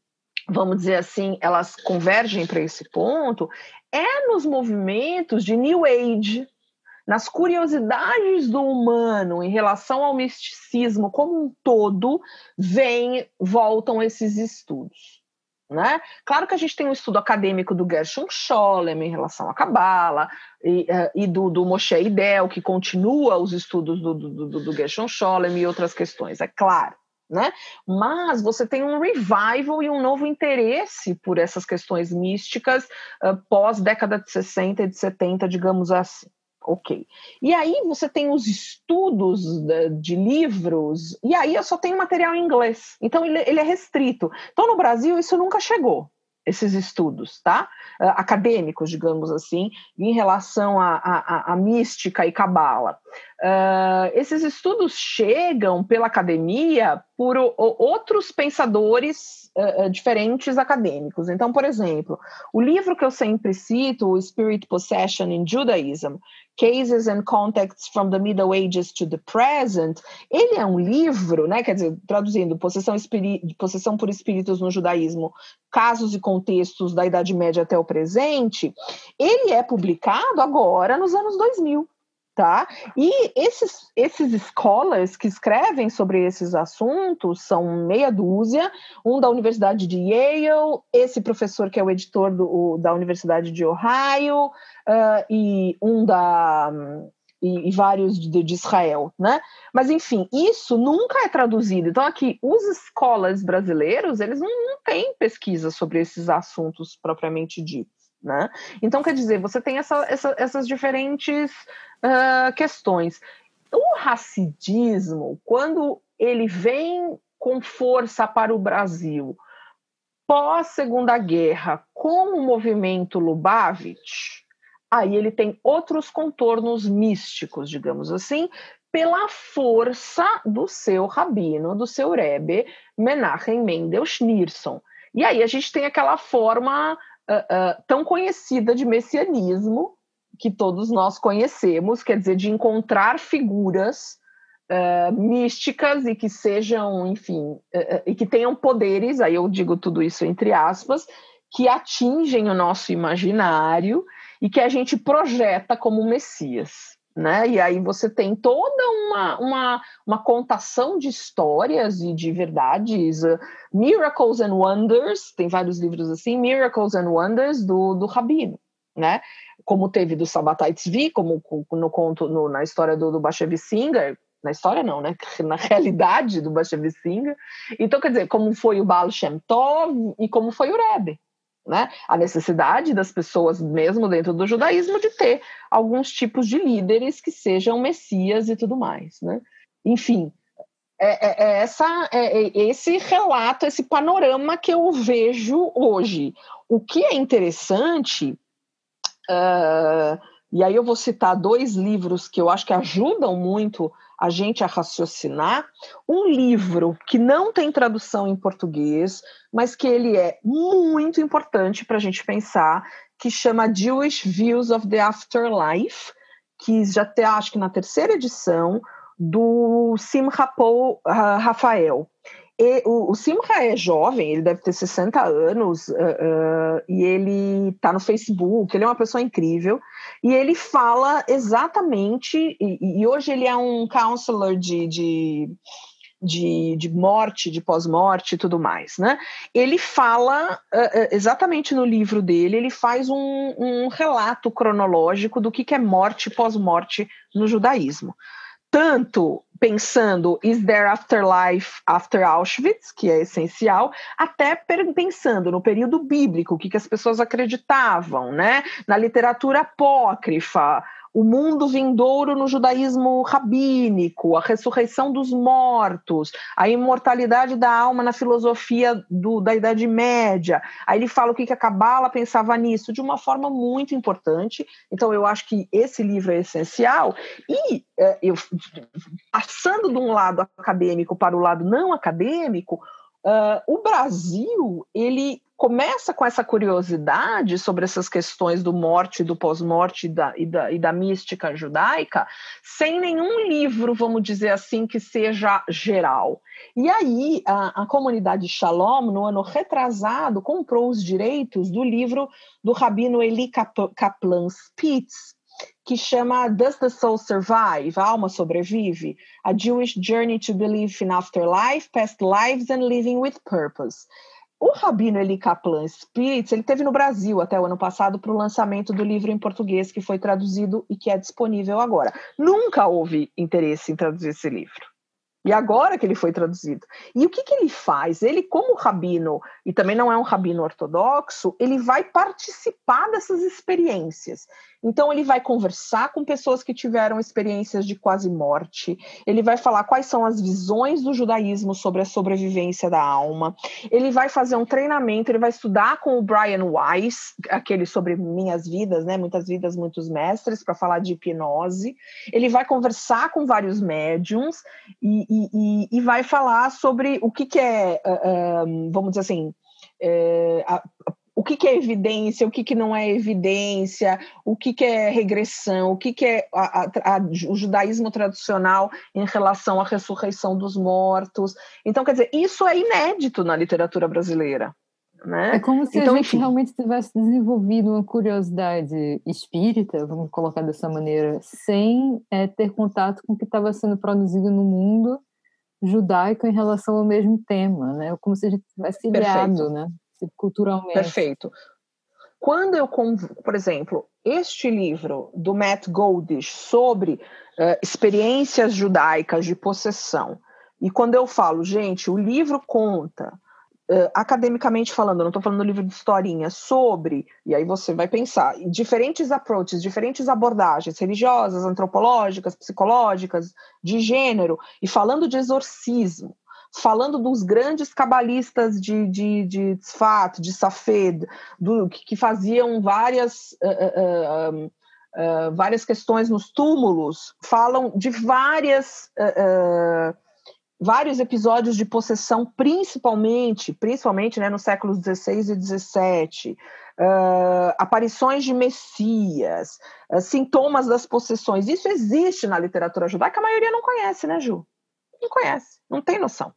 B: vamos dizer assim, elas convergem para esse ponto, é nos movimentos de New Age, nas curiosidades do humano em relação ao misticismo como um todo, vem, voltam esses estudos. Né? Claro que a gente tem um estudo acadêmico do Gershon Scholem em relação à Kabbalah e, uh, e do, do Moshe Idel, que continua os estudos do, do, do, do Gershon Scholem e outras questões, é claro né? Mas você tem um revival e um novo interesse por essas questões místicas uh, pós década de 60 e de 70, digamos assim. Ok. E aí você tem os estudos de, de, livros, e aí eu só tenho material em inglês. Então ele, ele é restrito. Então no Brasil isso nunca chegou esses estudos, tá? Uh, acadêmicos, digamos assim, em relação à mística e cabala. Uh, esses estudos chegam pela academia por o, outros pensadores uh, diferentes acadêmicos. Então, por exemplo, o livro que eu sempre cito, o Spirit Possession in Judaism, Cases and Contexts from the Middle Ages to the Present, ele é um livro, né, quer dizer, traduzindo, possessão, possessão por espíritos no judaísmo, casos e contextos da Idade Média até o presente, ele é publicado agora nos anos 2000 tá? E esses, esses scholars que escrevem sobre esses assuntos são meia dúzia, um da Universidade de Yale, esse professor que é o editor do, da Universidade de Ohio, uh, e um da... E, e vários de, de, Israel, né? Mas enfim, isso nunca é traduzido. Então aqui, os escolas brasileiros, eles não, não têm pesquisa sobre esses assuntos propriamente ditos. Né? Então, quer dizer, você tem essa, essa, essas diferentes uh, questões. O racidismo, quando ele vem com força para o Brasil pós Segunda Guerra, com o movimento Lubavitch, aí ele tem outros contornos místicos, digamos assim, pela força do seu rabino, do seu Rebbe, Menachem Mendel Schneerson. E aí a gente tem aquela forma uh, tão conhecida de messianismo que todos nós conhecemos, quer dizer, de encontrar figuras uh, místicas e que sejam, enfim, e que tenham poderes, aí eu digo tudo isso entre aspas, que atingem o nosso imaginário e que a gente projeta como Messias né? E aí você tem toda uma, uma, uma contação de histórias e de verdades, uh, Miracles and Wonders, tem vários livros assim, Miracles and Wonders do, do Rabino, né? Como teve do Sabatai Tzvi, como no conto, no, na história do, do Bashevi Singer, na história não, né? Na realidade do Bashevi Singer. Então, quer dizer, como foi o Baal Shem Tov e como foi o Rebbe, Né? A necessidade das pessoas, mesmo dentro do judaísmo, de ter alguns tipos de líderes que sejam messias e tudo mais. Né? Enfim, é, é, é essa, é, é esse relato, esse panorama que eu vejo hoje. O que é interessante, uh, e aí eu vou citar dois livros que eu acho que ajudam muito a gente a raciocinar. Um livro que não tem tradução em português, mas que ele é muito importante para a gente pensar, que chama Jewish Views of the Afterlife, que já tem, acho que na terceira edição, do Paul uh, Rafael. E, o, o Simcha é jovem, ele deve ter 60 anos, uh, uh, e ele está no Facebook, ele é uma pessoa incrível, e ele fala exatamente, e, e hoje ele é um counselor de, de de, de, morte, de pós-morte e tudo mais, né? Ele fala uh, exatamente no livro dele, ele faz um, um relato cronológico do que, que é morte e pós-morte no judaísmo tanto pensando is there afterlife after Auschwitz, que é essencial, até pensando no período bíblico, o que, que as pessoas acreditavam, né? Na literatura apócrifa, o mundo vindouro no judaísmo rabínico, a ressurreição dos mortos, a imortalidade da alma na filosofia do, da Idade Média. Aí ele fala o que, que a Cabala pensava nisso de uma forma muito importante. Então, eu acho que esse livro é essencial. E é, eu, passando de um lado acadêmico para o lado não acadêmico, uh, o Brasil ele começa com essa curiosidade sobre essas questões do morte, do pós-morte e da, e, da, e da mística judaica, sem nenhum livro, vamos dizer assim, que seja geral. E aí, a, a comunidade Shalom, no ano retrasado, comprou os direitos do livro do rabino Eli Kaplan Spitz, que chama Does the Soul Survive? A alma sobrevive? A Jewish Journey to Believe in Afterlife, Past Lives and Living with Purpose. O Rabino Eli Kaplan Spitz, ele teve no Brasil até o ano passado para o lançamento do livro em português que foi traduzido e que é disponível agora. Nunca houve interesse em traduzir esse livro. E agora que ele foi traduzido. E o que, que ele faz? Ele, como rabino, e também não é um rabino ortodoxo, ele vai participar dessas experiências. Então, ele vai conversar com pessoas que tiveram experiências de quase morte, ele vai falar quais são as visões do judaísmo sobre a sobrevivência da alma, ele vai fazer um treinamento, ele vai estudar com o Brian Weiss, aquele sobre minhas vidas, né? Muitas vidas, muitos mestres, para falar de hipnose, ele vai conversar com vários médiums e, e, e vai falar sobre o que, que é, uh, um, vamos dizer assim, é, a, o que, que, é evidência, o que, que, não é evidência, o que, que é regressão, o que, é a, a, a, o judaísmo tradicional em relação à ressurreição dos mortos. Então, quer dizer, isso é inédito na literatura brasileira. Né?
A: É como se então, a gente enfim. realmente tivesse desenvolvido uma curiosidade espírita, vamos colocar dessa maneira, sem é, ter contato com o que estava sendo produzido no mundo judaico em relação ao mesmo tema, né? Como se a gente tivesse ilhado, né? Culturalmente.
B: Perfeito. Quando eu, por exemplo, este livro do Matt Goldish sobre uh, experiências judaicas de possessão, e quando eu falo, gente, o livro conta Uh, academicamente falando, não estou falando do livro de historinha, sobre, e aí você vai pensar, diferentes approaches, diferentes abordagens religiosas, antropológicas, psicológicas, de gênero, e falando de exorcismo, falando dos grandes cabalistas de, de, de Tzfat, de Safed, do, que, que faziam várias, uh, uh, uh, várias questões nos túmulos, falam de várias vários episódios de possessão, principalmente, principalmente né, nos séculos XVI e XVII, uh, aparições de messias, uh, sintomas das possessões. Isso existe na literatura judaica, a maioria não conhece, né, Ju? Não conhece, não tem noção.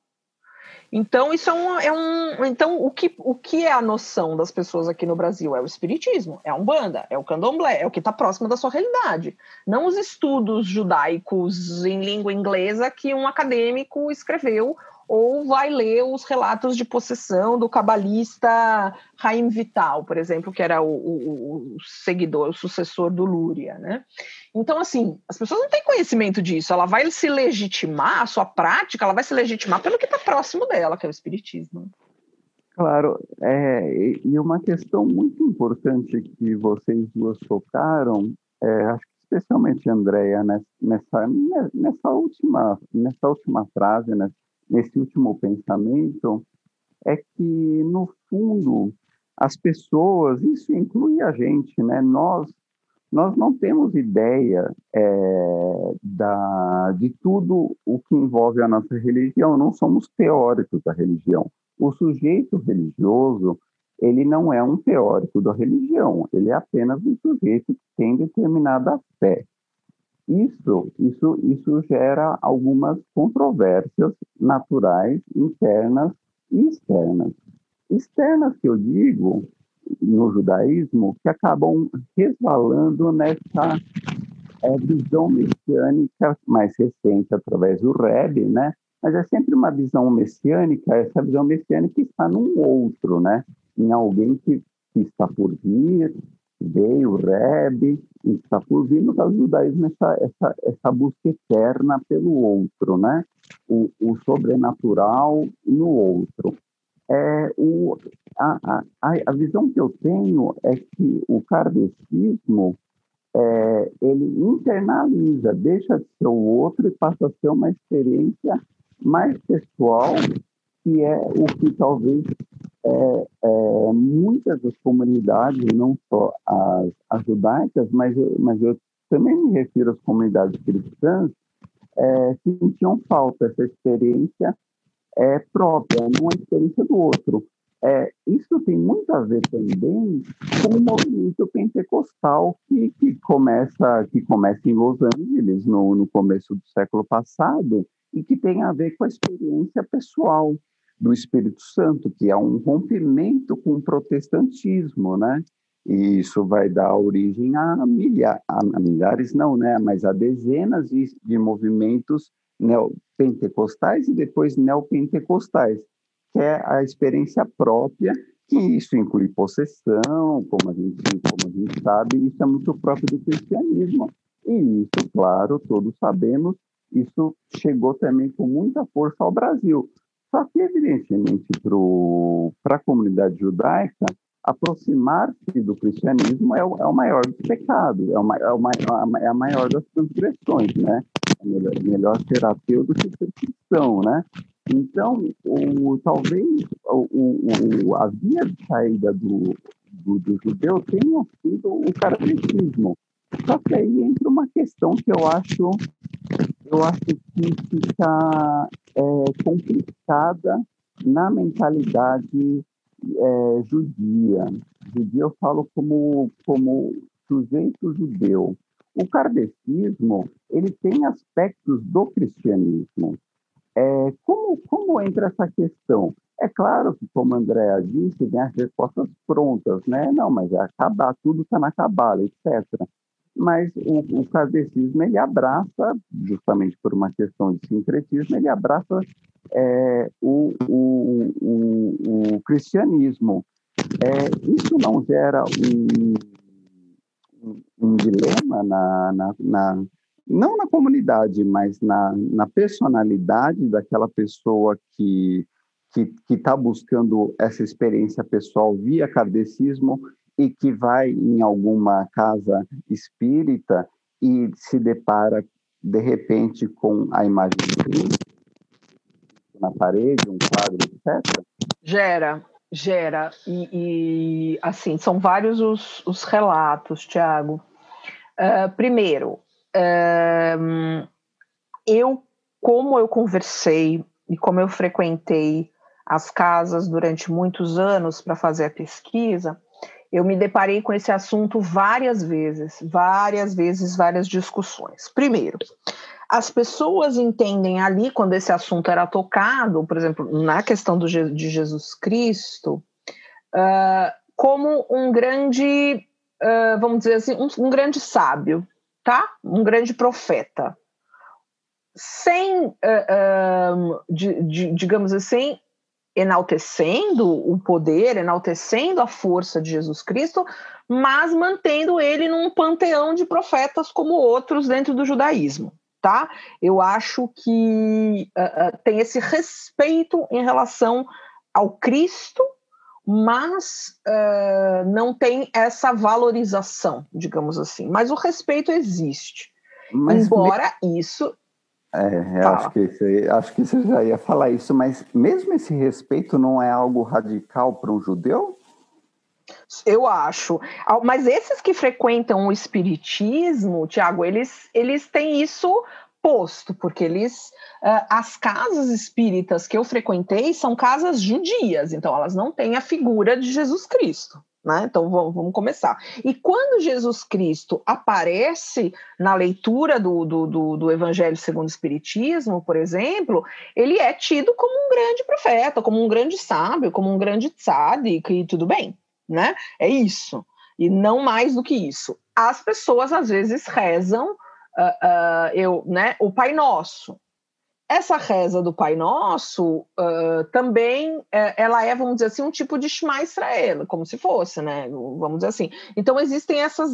B: Então, isso é um. É um então, o que, o que é a noção das pessoas aqui no Brasil? É o espiritismo, é a Umbanda, é o candomblé, é o que está próximo da sua realidade. Não os estudos judaicos em língua inglesa que um acadêmico escreveu ou vai ler os relatos de possessão do cabalista Raim Vital, por exemplo, que era o, o, o, seguidor, o sucessor do Lúria, né? Então, assim, as pessoas não têm conhecimento disso. Ela vai se legitimar, a sua prática, ela vai se legitimar pelo que está próximo dela, que é o espiritismo.
C: Claro, é, e uma questão muito importante que vocês duas tocaram, é, acho que especialmente Andréia, nessa, nessa, última, nessa última frase, nesse último pensamento, é que, no fundo, as pessoas, isso inclui a gente, né? nós, nós não temos ideia é, da, de tudo o que envolve a nossa religião, não somos teóricos da religião. O sujeito religioso, ele não é um teórico da religião, ele é apenas um sujeito que tem determinada fé. Isso, isso, isso gera algumas controvérsias naturais, internas e externas. Externas que eu digo no judaísmo que acabam resvalando nessa é, visão messiânica mais recente através do Rebbe, né? mas é sempre uma visão messiânica, essa visão messiânica está num outro, né? em alguém que, que está por vir, veio o Rebbe, está por vir, no caso do judaísmo, essa, essa, essa busca eterna pelo outro, né? o, o sobrenatural no outro. É, o, a, a, a visão que eu tenho é que o kardecismo é, ele internaliza, deixa de ser o outro e passa a ser uma experiência mais pessoal, que é o que talvez é, é, muitas das comunidades, não só as, as judaicas, mas mas eu também me refiro às comunidades cristãs, é, sentiam falta essa experiência é, própria, não a experiência do outro. É, isso tem muito a ver também com o movimento pentecostal que, que, começa, que começa em Los Angeles no, no começo do século passado e que tem a ver com a experiência pessoal do Espírito Santo, que é um rompimento com o protestantismo, né? E isso vai dar origem a, milha, a milhares, não, né? Mas a dezenas de, de movimentos neopentecostais e depois neopentecostais, que é a experiência própria, que isso inclui possessão, como a gente, como a gente sabe, isso é muito próprio do cristianismo. E isso, claro, todos sabemos, isso chegou também com muita força ao Brasil. Só que, evidentemente, para a comunidade judaica, aproximar-se do cristianismo é o, é o, maior dos pecados, é, o, é, o, é a maior das transgressões, né? Melhor, melhor do que cristão, né? Então, o, talvez o, a via de saída do, do, do judeu tenha sido o cardecismo. Só que aí entra uma questão que eu acho eu acho que fica é, complicada na mentalidade é, judia. Judia eu falo como, como sujeito judeu. O kardecismo ele tem aspectos do cristianismo. É, como, como entra essa questão? É claro que, como a Andrea disse, tem as respostas prontas, né? Não, mas é acabar, tudo está na cabala, etc mas o, o kardecismo ele abraça, justamente por uma questão de sincretismo, ele abraça é, o, o, o, o, cristianismo. É, isso não gera um, um, dilema na, na, na, não na comunidade, mas na, na personalidade daquela pessoa que que está buscando essa experiência pessoal via kardecismo e que vai em alguma casa espírita e se depara de repente com a imagem de Cristo na parede, um quadro, etc.
B: Gera, gera. E, e assim, são vários os, os relatos, Tiago. Uh, primeiro, uh, eu, como eu conversei e como eu frequentei as casas durante muitos anos para fazer a pesquisa, eu me deparei com esse assunto várias vezes, várias vezes, várias discussões. Primeiro, as pessoas entendem ali, quando esse assunto era tocado, por exemplo, na questão do, de Jesus Cristo, uh, como um grande, uh, vamos dizer assim, um, um, grande sábio, tá? Um grande profeta. Sem, uh, de, de, digamos assim, enaltecendo o poder, enaltecendo a força de Jesus Cristo, mas mantendo ele num panteão de profetas como outros dentro do judaísmo. Tá? Eu acho que uh, uh, tem esse respeito em relação ao Cristo, mas uh, não tem essa valorização, digamos assim. Mas o respeito existe. Mas Embora me... isso.
C: É, acho que, você, acho que você já ia falar isso, mas mesmo esse respeito não é algo radical para um judeu?
B: Eu acho. Mas esses que frequentam o espiritismo, Tiago, eles, eles têm isso posto, porque eles. Uh, as casas espíritas que eu frequentei são casas judias, então elas não têm a figura de Jesus Cristo. Né? Então vamos, vamos, começar. E quando Jesus Cristo aparece na leitura do, do, do, do, Evangelho segundo o Espiritismo, por exemplo, ele é tido como um grande profeta, como um grande sábio, como um grande tzadik, e tudo bem, né? É isso. E não mais do que isso. As pessoas às vezes rezam uh, uh, eu, né, o Pai Nosso. Essa reza do Pai Nosso uh, também é, ela é, vamos dizer assim, um tipo de Shema Israel, como se fosse, né? Vamos dizer assim. Então existem essas,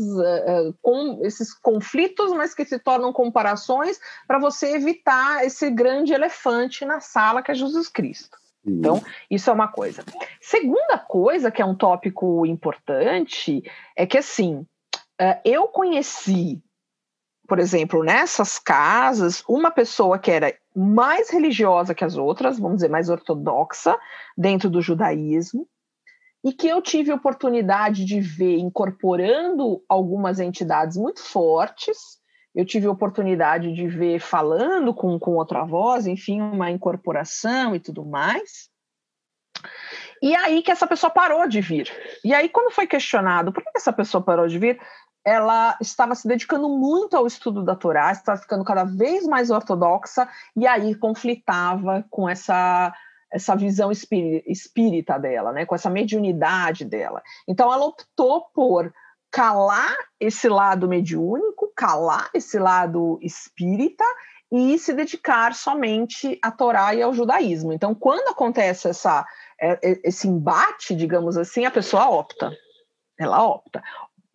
B: com, esses conflitos, mas que se tornam comparações para você evitar esse grande elefante na sala que é Jesus Cristo. Então, isso é uma coisa. Segunda coisa, que é um tópico importante, é que assim, eu conheci por exemplo, nessas casas, uma pessoa que era mais religiosa que as outras, vamos dizer, mais ortodoxa, dentro do judaísmo, e que eu tive oportunidade de ver incorporando algumas entidades muito fortes. Eu tive oportunidade de ver falando com, com outra voz, enfim, uma incorporação e tudo mais. E aí que essa pessoa parou de vir. E aí, quando foi questionado por que essa pessoa parou de vir, ela estava se dedicando muito ao estudo da Torá, estava ficando cada vez mais ortodoxa e aí conflitava com essa essa visão espírita dela, né, com essa mediunidade dela. Então ela optou por calar esse lado mediúnico, calar esse lado espírita e se dedicar somente à Torá e ao judaísmo. Então, quando acontece essa, é, é, esse embate, digamos assim, a pessoa opta. Ela opta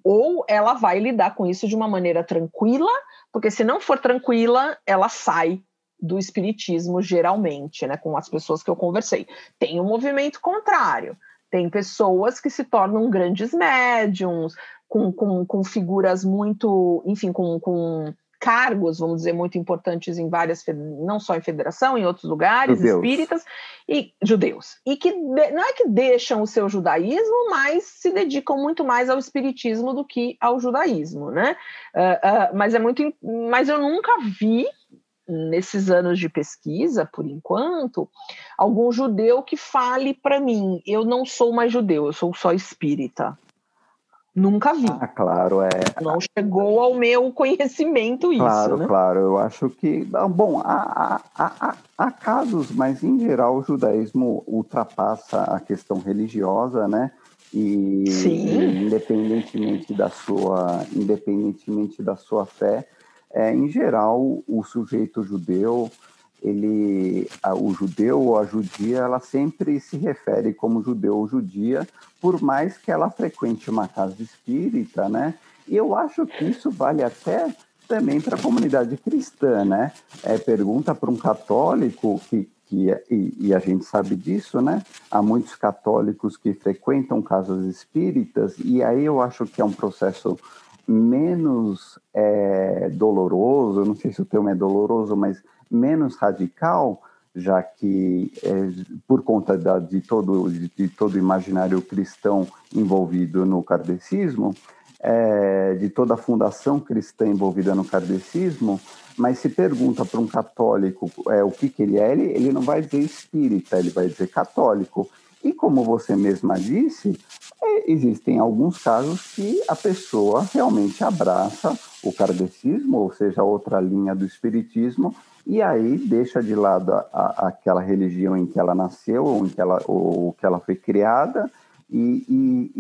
B: ou ela vai lidar com isso de uma maneira tranquila, porque se não for tranquila, ela sai do espiritismo geralmente, né, com as pessoas que eu conversei. Tem um movimento contrário. Tem pessoas que se tornam grandes médiums, com, com, com figuras muito, enfim, com, com cargos, vamos dizer, muito importantes em várias, não só em federação, em outros lugares, judeus. espíritas e judeus. E que não é que deixam o seu judaísmo, mas se dedicam muito mais ao espiritismo do que ao judaísmo, né? Uh, uh, mas é muito, mas eu nunca vi nesses anos de pesquisa, por enquanto, algum judeu que fale para mim, eu não sou mais judeu, eu sou só espírita. Nunca vi.
C: Ah, claro, é.
B: Não chegou ao meu conhecimento isso.
C: Claro,
B: né?
C: claro. Eu acho que. Ah, bom, há, há, há, há, casos, mas em geral o judaísmo ultrapassa a questão religiosa, né? E,
B: Sim.
C: independentemente da sua, independentemente da sua fé, é, em geral o sujeito judeu ele, a, o judeu ou a judia, ela sempre se refere como judeu ou judia, por mais que ela frequente uma casa espírita, né? E eu acho que isso vale até também para a comunidade cristã, né? É, pergunta para um católico que, que é, e, e, a gente sabe disso, né? Há muitos católicos que frequentam casas espíritas e aí eu acho que é um processo menos é, doloroso, não sei se o termo é doloroso, mas menos radical, já que é, por conta da, de, todo, de, de, todo imaginário cristão envolvido no kardecismo, é, de toda a fundação cristã envolvida no kardecismo, mas se pergunta para um católico é, o que, que ele é, ele, ele não vai dizer espírita, ele vai dizer católico. E como você mesma disse, é, existem alguns casos que a pessoa realmente abraça o kardecismo, ou seja, outra linha do espiritismo, e aí deixa de lado a, a, aquela religião em que ela nasceu ou em que ela, ou que ela foi criada e, e,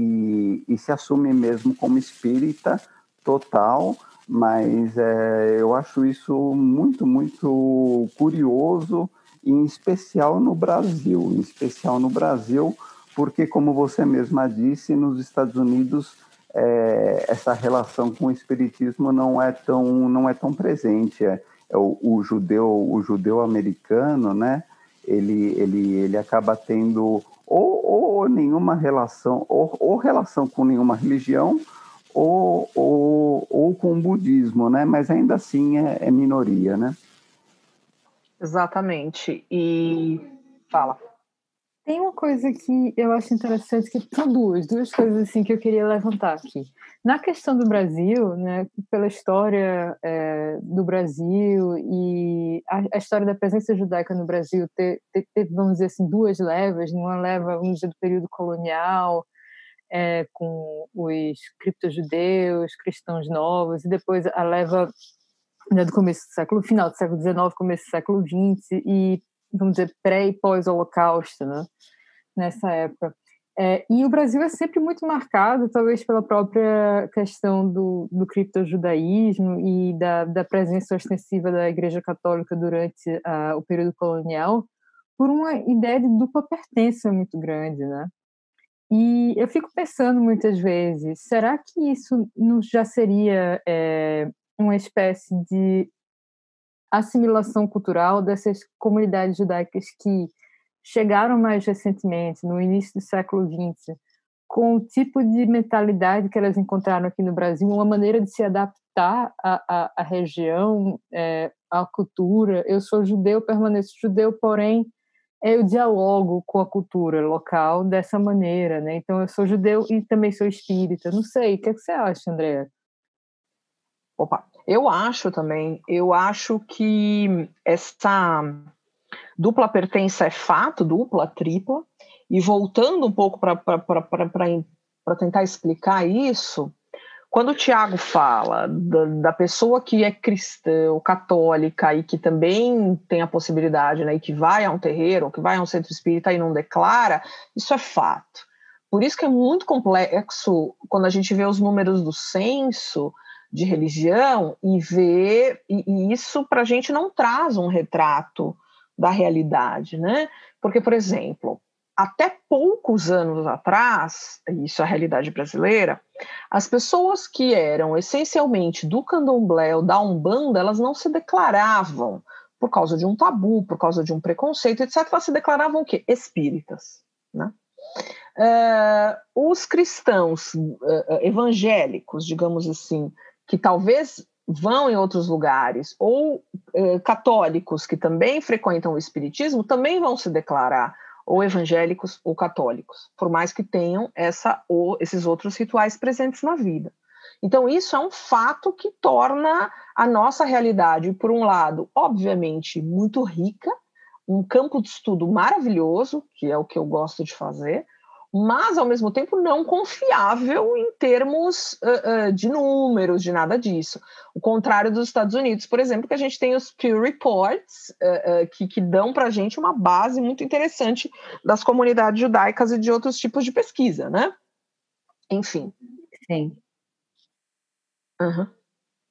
C: e, e se assume mesmo como espírita total, mas é, eu acho isso muito, muito curioso, em especial no Brasil, em especial no Brasil, porque, como você mesma disse, nos Estados Unidos é, essa relação com o espiritismo não é tão, não é tão presente. É, é o, o, judeu o judeu americano né ele ele ele acaba tendo ou, ou nenhuma relação, ou, ou, relação com nenhuma religião, ou, ou, ou com o budismo, né? Mas ainda assim é, é minoria, né?
B: Exatamente. E fala.
A: Tem uma coisa que eu acho interessante, que são duas, duas coisas assim que eu queria levantar aqui. Na questão do Brasil, né, pela história é, do Brasil e a, a, história da presença judaica no Brasil teve, vamos dizer assim, duas levas, uma leva, vamos dizer, do período colonial, é, com os criptojudeus, cristãos novos, e depois a leva né, do começo do século, final do século XIX, começo do século XX, e vamos dizer, pré e pós-holocausto, né? nessa época. É, e o Brasil é sempre muito marcado, talvez pela própria questão do, do criptojudaísmo e da, da presença ostensiva da Igreja Católica durante uh, o período colonial, por uma ideia de dupla pertença muito grande, né? E eu fico pensando muitas vezes, será que isso não já seria é, uma espécie de assimilação cultural dessas comunidades judaicas que chegaram mais recentemente, no início do século XX, com o tipo de mentalidade que elas encontraram aqui no Brasil, uma maneira de se adaptar à, à, à região, é, à cultura. Eu sou judeu, permaneço judeu, porém eu dialogo com a cultura local dessa maneira, né? Então eu sou judeu e também sou espírita. Não sei, o que, é que você acha, Andréa?
B: Opa, eu acho também, eu acho que essa dupla pertença é fato, dupla, tripla, e voltando um pouco para tentar explicar isso, quando o Tiago fala da, da, pessoa que é cristã católica e que também tem a possibilidade, né, e que vai a um terreiro, ou que vai a um centro espírita e não declara, isso é fato. Por isso que é muito complexo quando a gente vê os números do censo, de religião e ver, e, e isso para a gente não traz um retrato da realidade, né? Porque, por exemplo, até poucos anos atrás, isso é a realidade brasileira, as pessoas que eram essencialmente do candomblé ou da umbanda, elas não se declaravam por causa de um tabu, por causa de um preconceito, etc. Elas se declaravam o quê? Espíritas, né? Uh, os cristãos uh, evangélicos, digamos assim, que talvez vão em outros lugares, ou eh, católicos que também frequentam o espiritismo, também vão se declarar ou evangélicos ou católicos, por mais que tenham essa ou esses outros rituais presentes na vida. Então, isso é um fato que torna a nossa realidade, por um lado, obviamente, muito rica, um campo de estudo maravilhoso, que é o que eu gosto de fazer, mas ao mesmo tempo não confiável em termos uh, uh, de números, de nada disso. O contrário dos Estados Unidos, por exemplo, que a gente tem os peer reports uh, que, que dão para a gente uma base muito interessante das comunidades judaicas e de outros tipos de pesquisa, né? Enfim.
A: Sim. Uhum.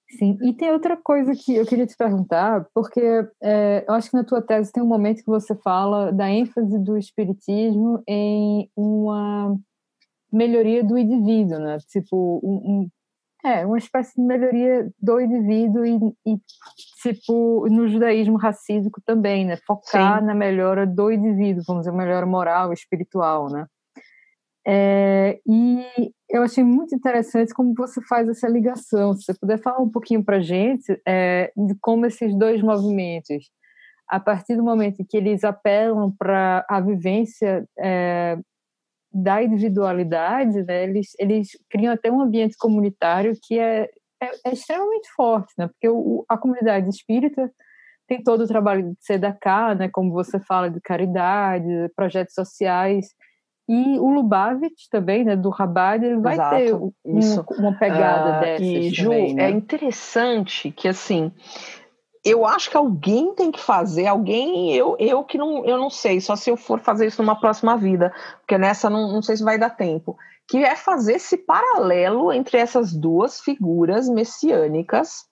A: Sim, e tem outra coisa que eu queria te perguntar, porque é, eu acho que na tua tese tem um momento que você fala da ênfase do espiritismo em uma melhoria do indivíduo, né? Tipo, um, um é, uma espécie de melhoria do indivíduo e, e, tipo, no judaísmo racídico também, né? Focar Sim. na melhora do indivíduo, vamos dizer, melhora moral, espiritual, né? É, e eu achei muito interessante como você faz essa ligação. Se você puder falar um pouquinho para a gente é, de como esses dois movimentos, a partir do momento que eles apelam para a vivência é, da individualidade, né, eles, eles criam até um ambiente comunitário que é, é, é extremamente forte, né, porque o, a comunidade espírita tem todo o trabalho de SEDACA, né, como você fala, de caridade, projetos sociais, e o Lubavitch também, né, do Rabad, ele vai Exato, ter um, uma pegada uh, dessas e, Ju, também, né?
B: é interessante que, assim, eu acho que alguém tem que fazer, alguém, eu, eu que não, eu não sei, só se eu for fazer isso numa próxima vida, porque nessa não, não sei se vai dar tempo, que é fazer esse paralelo entre essas duas figuras messiânicas,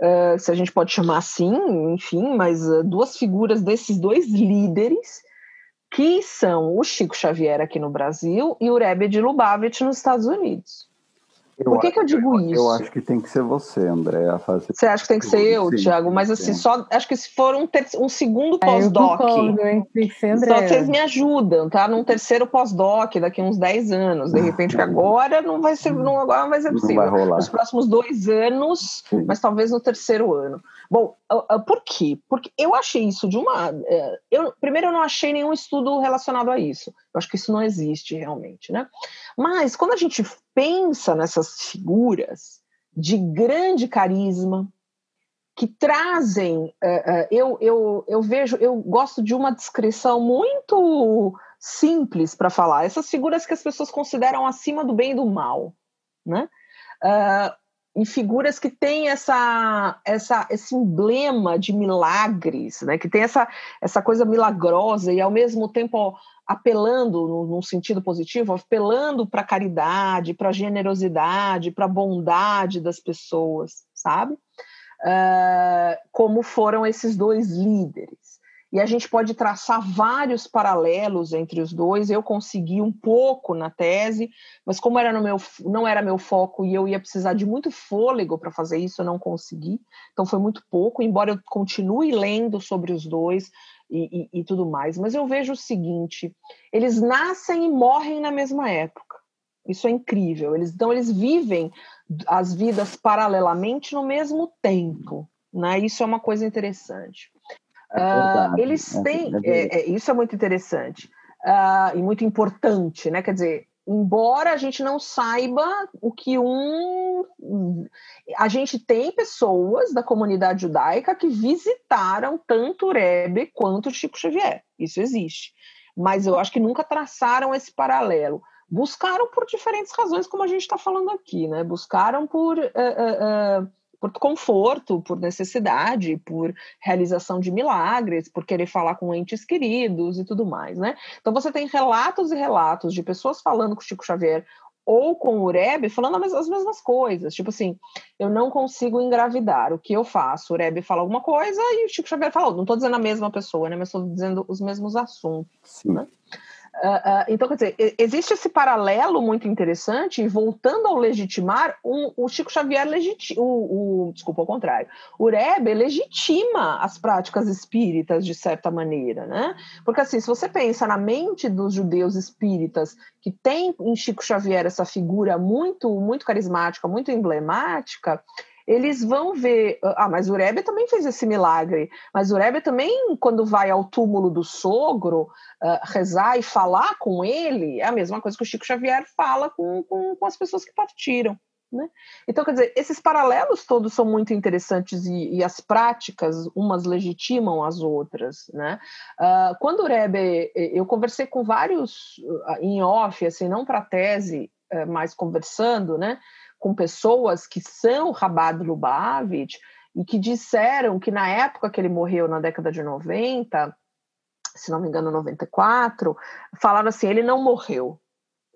B: uh, se a gente pode chamar assim, enfim, mas uh, duas figuras desses dois líderes, que são o Chico Xavier aqui no Brasil e o Rebbe de Lubavitch nos Estados Unidos. Por que, que eu digo isso?
C: Eu acho que tem que ser você, André, a fazer.
B: Você acha que tem que ser eu, Sim, Tiago? Mas assim, só acho que se for um, ter, um segundo é, pós-doc. Só vocês me ajudam, tá? Num terceiro pós-doc daqui uns 10 anos. De repente, que agora não vai ser, não, agora não vai ser possível. Não vai rolar. Nos próximos dois anos, Sim. mas talvez no terceiro ano. Bom, por quê? Porque eu achei isso de uma. É, eu, primeiro, eu não achei nenhum estudo relacionado a isso. Eu acho que isso não existe realmente, né? Mas quando a gente pensa nessas figuras de grande carisma, que trazem. Uh, uh, eu, eu, eu vejo, eu gosto de uma descrição muito simples para falar. Essas figuras que as pessoas consideram acima do bem e do mal, né? Uh, e figuras que têm essa, essa, esse emblema de milagres, né? que tem essa, essa coisa milagrosa e ao mesmo tempo apelando num sentido positivo, apelando para a caridade, para a generosidade, para a bondade das pessoas, sabe? Uh, como foram esses dois líderes. E a gente pode traçar vários paralelos entre os dois. Eu consegui um pouco na tese, mas como era no meu, não era meu foco e eu ia precisar de muito fôlego para fazer isso, eu não consegui. Então foi muito pouco, embora eu continue lendo sobre os dois e, e, e tudo mais. Mas eu vejo o seguinte: eles nascem e morrem na mesma época. Isso é incrível. Eles, então, eles vivem as vidas paralelamente no mesmo tempo. Né? Isso é uma coisa interessante. Uh, eles é têm. É, é, isso é muito interessante uh, e muito importante, né? Quer dizer, embora a gente não saiba o que um. A gente tem pessoas da comunidade judaica que visitaram tanto o Rebbe quanto o Chico Xavier. Isso existe. Mas eu acho que nunca traçaram esse paralelo. Buscaram por diferentes razões, como a gente está falando aqui, né? Buscaram por. Uh, por conforto, por necessidade, por realização de milagres, por querer falar com entes queridos e tudo mais, né? Então você tem relatos e relatos de pessoas falando com o Chico Xavier ou com o Urebe falando as mesmas coisas. Tipo assim, eu não consigo engravidar, o que eu faço? O Urebe fala alguma coisa e o Chico Xavier fala, não estou dizendo a mesma pessoa, né? Mas estou dizendo os mesmos assuntos, Sim. né? Uh, então, quer dizer, existe esse paralelo muito interessante, e voltando ao legitimar, um, o Chico Xavier legitima, o, o, desculpa, ao contrário, o Rebbe legitima as práticas espíritas de certa maneira, né? Porque assim, se você pensa na mente dos judeus espíritas, que tem em Chico Xavier essa figura muito, muito carismática, muito emblemática, eles vão ver. Ah, mas o Rebbe também fez esse milagre. Mas o Rebbe também, quando vai ao túmulo do sogro, uh, rezar e falar com ele, é a mesma coisa que o Chico Xavier fala com, com, com as pessoas que partiram. Né? Então, quer dizer, esses paralelos todos são muito interessantes e, e as práticas, umas legitimam as outras. Né? Uh, quando o Rebbe, eu conversei com vários em off, assim, não para tese, uh, mas conversando, né? Com pessoas que são Rabad Lubavitch e que disseram que na época que ele morreu, na década de 90, se não me engano, 94, falaram assim: ele não morreu,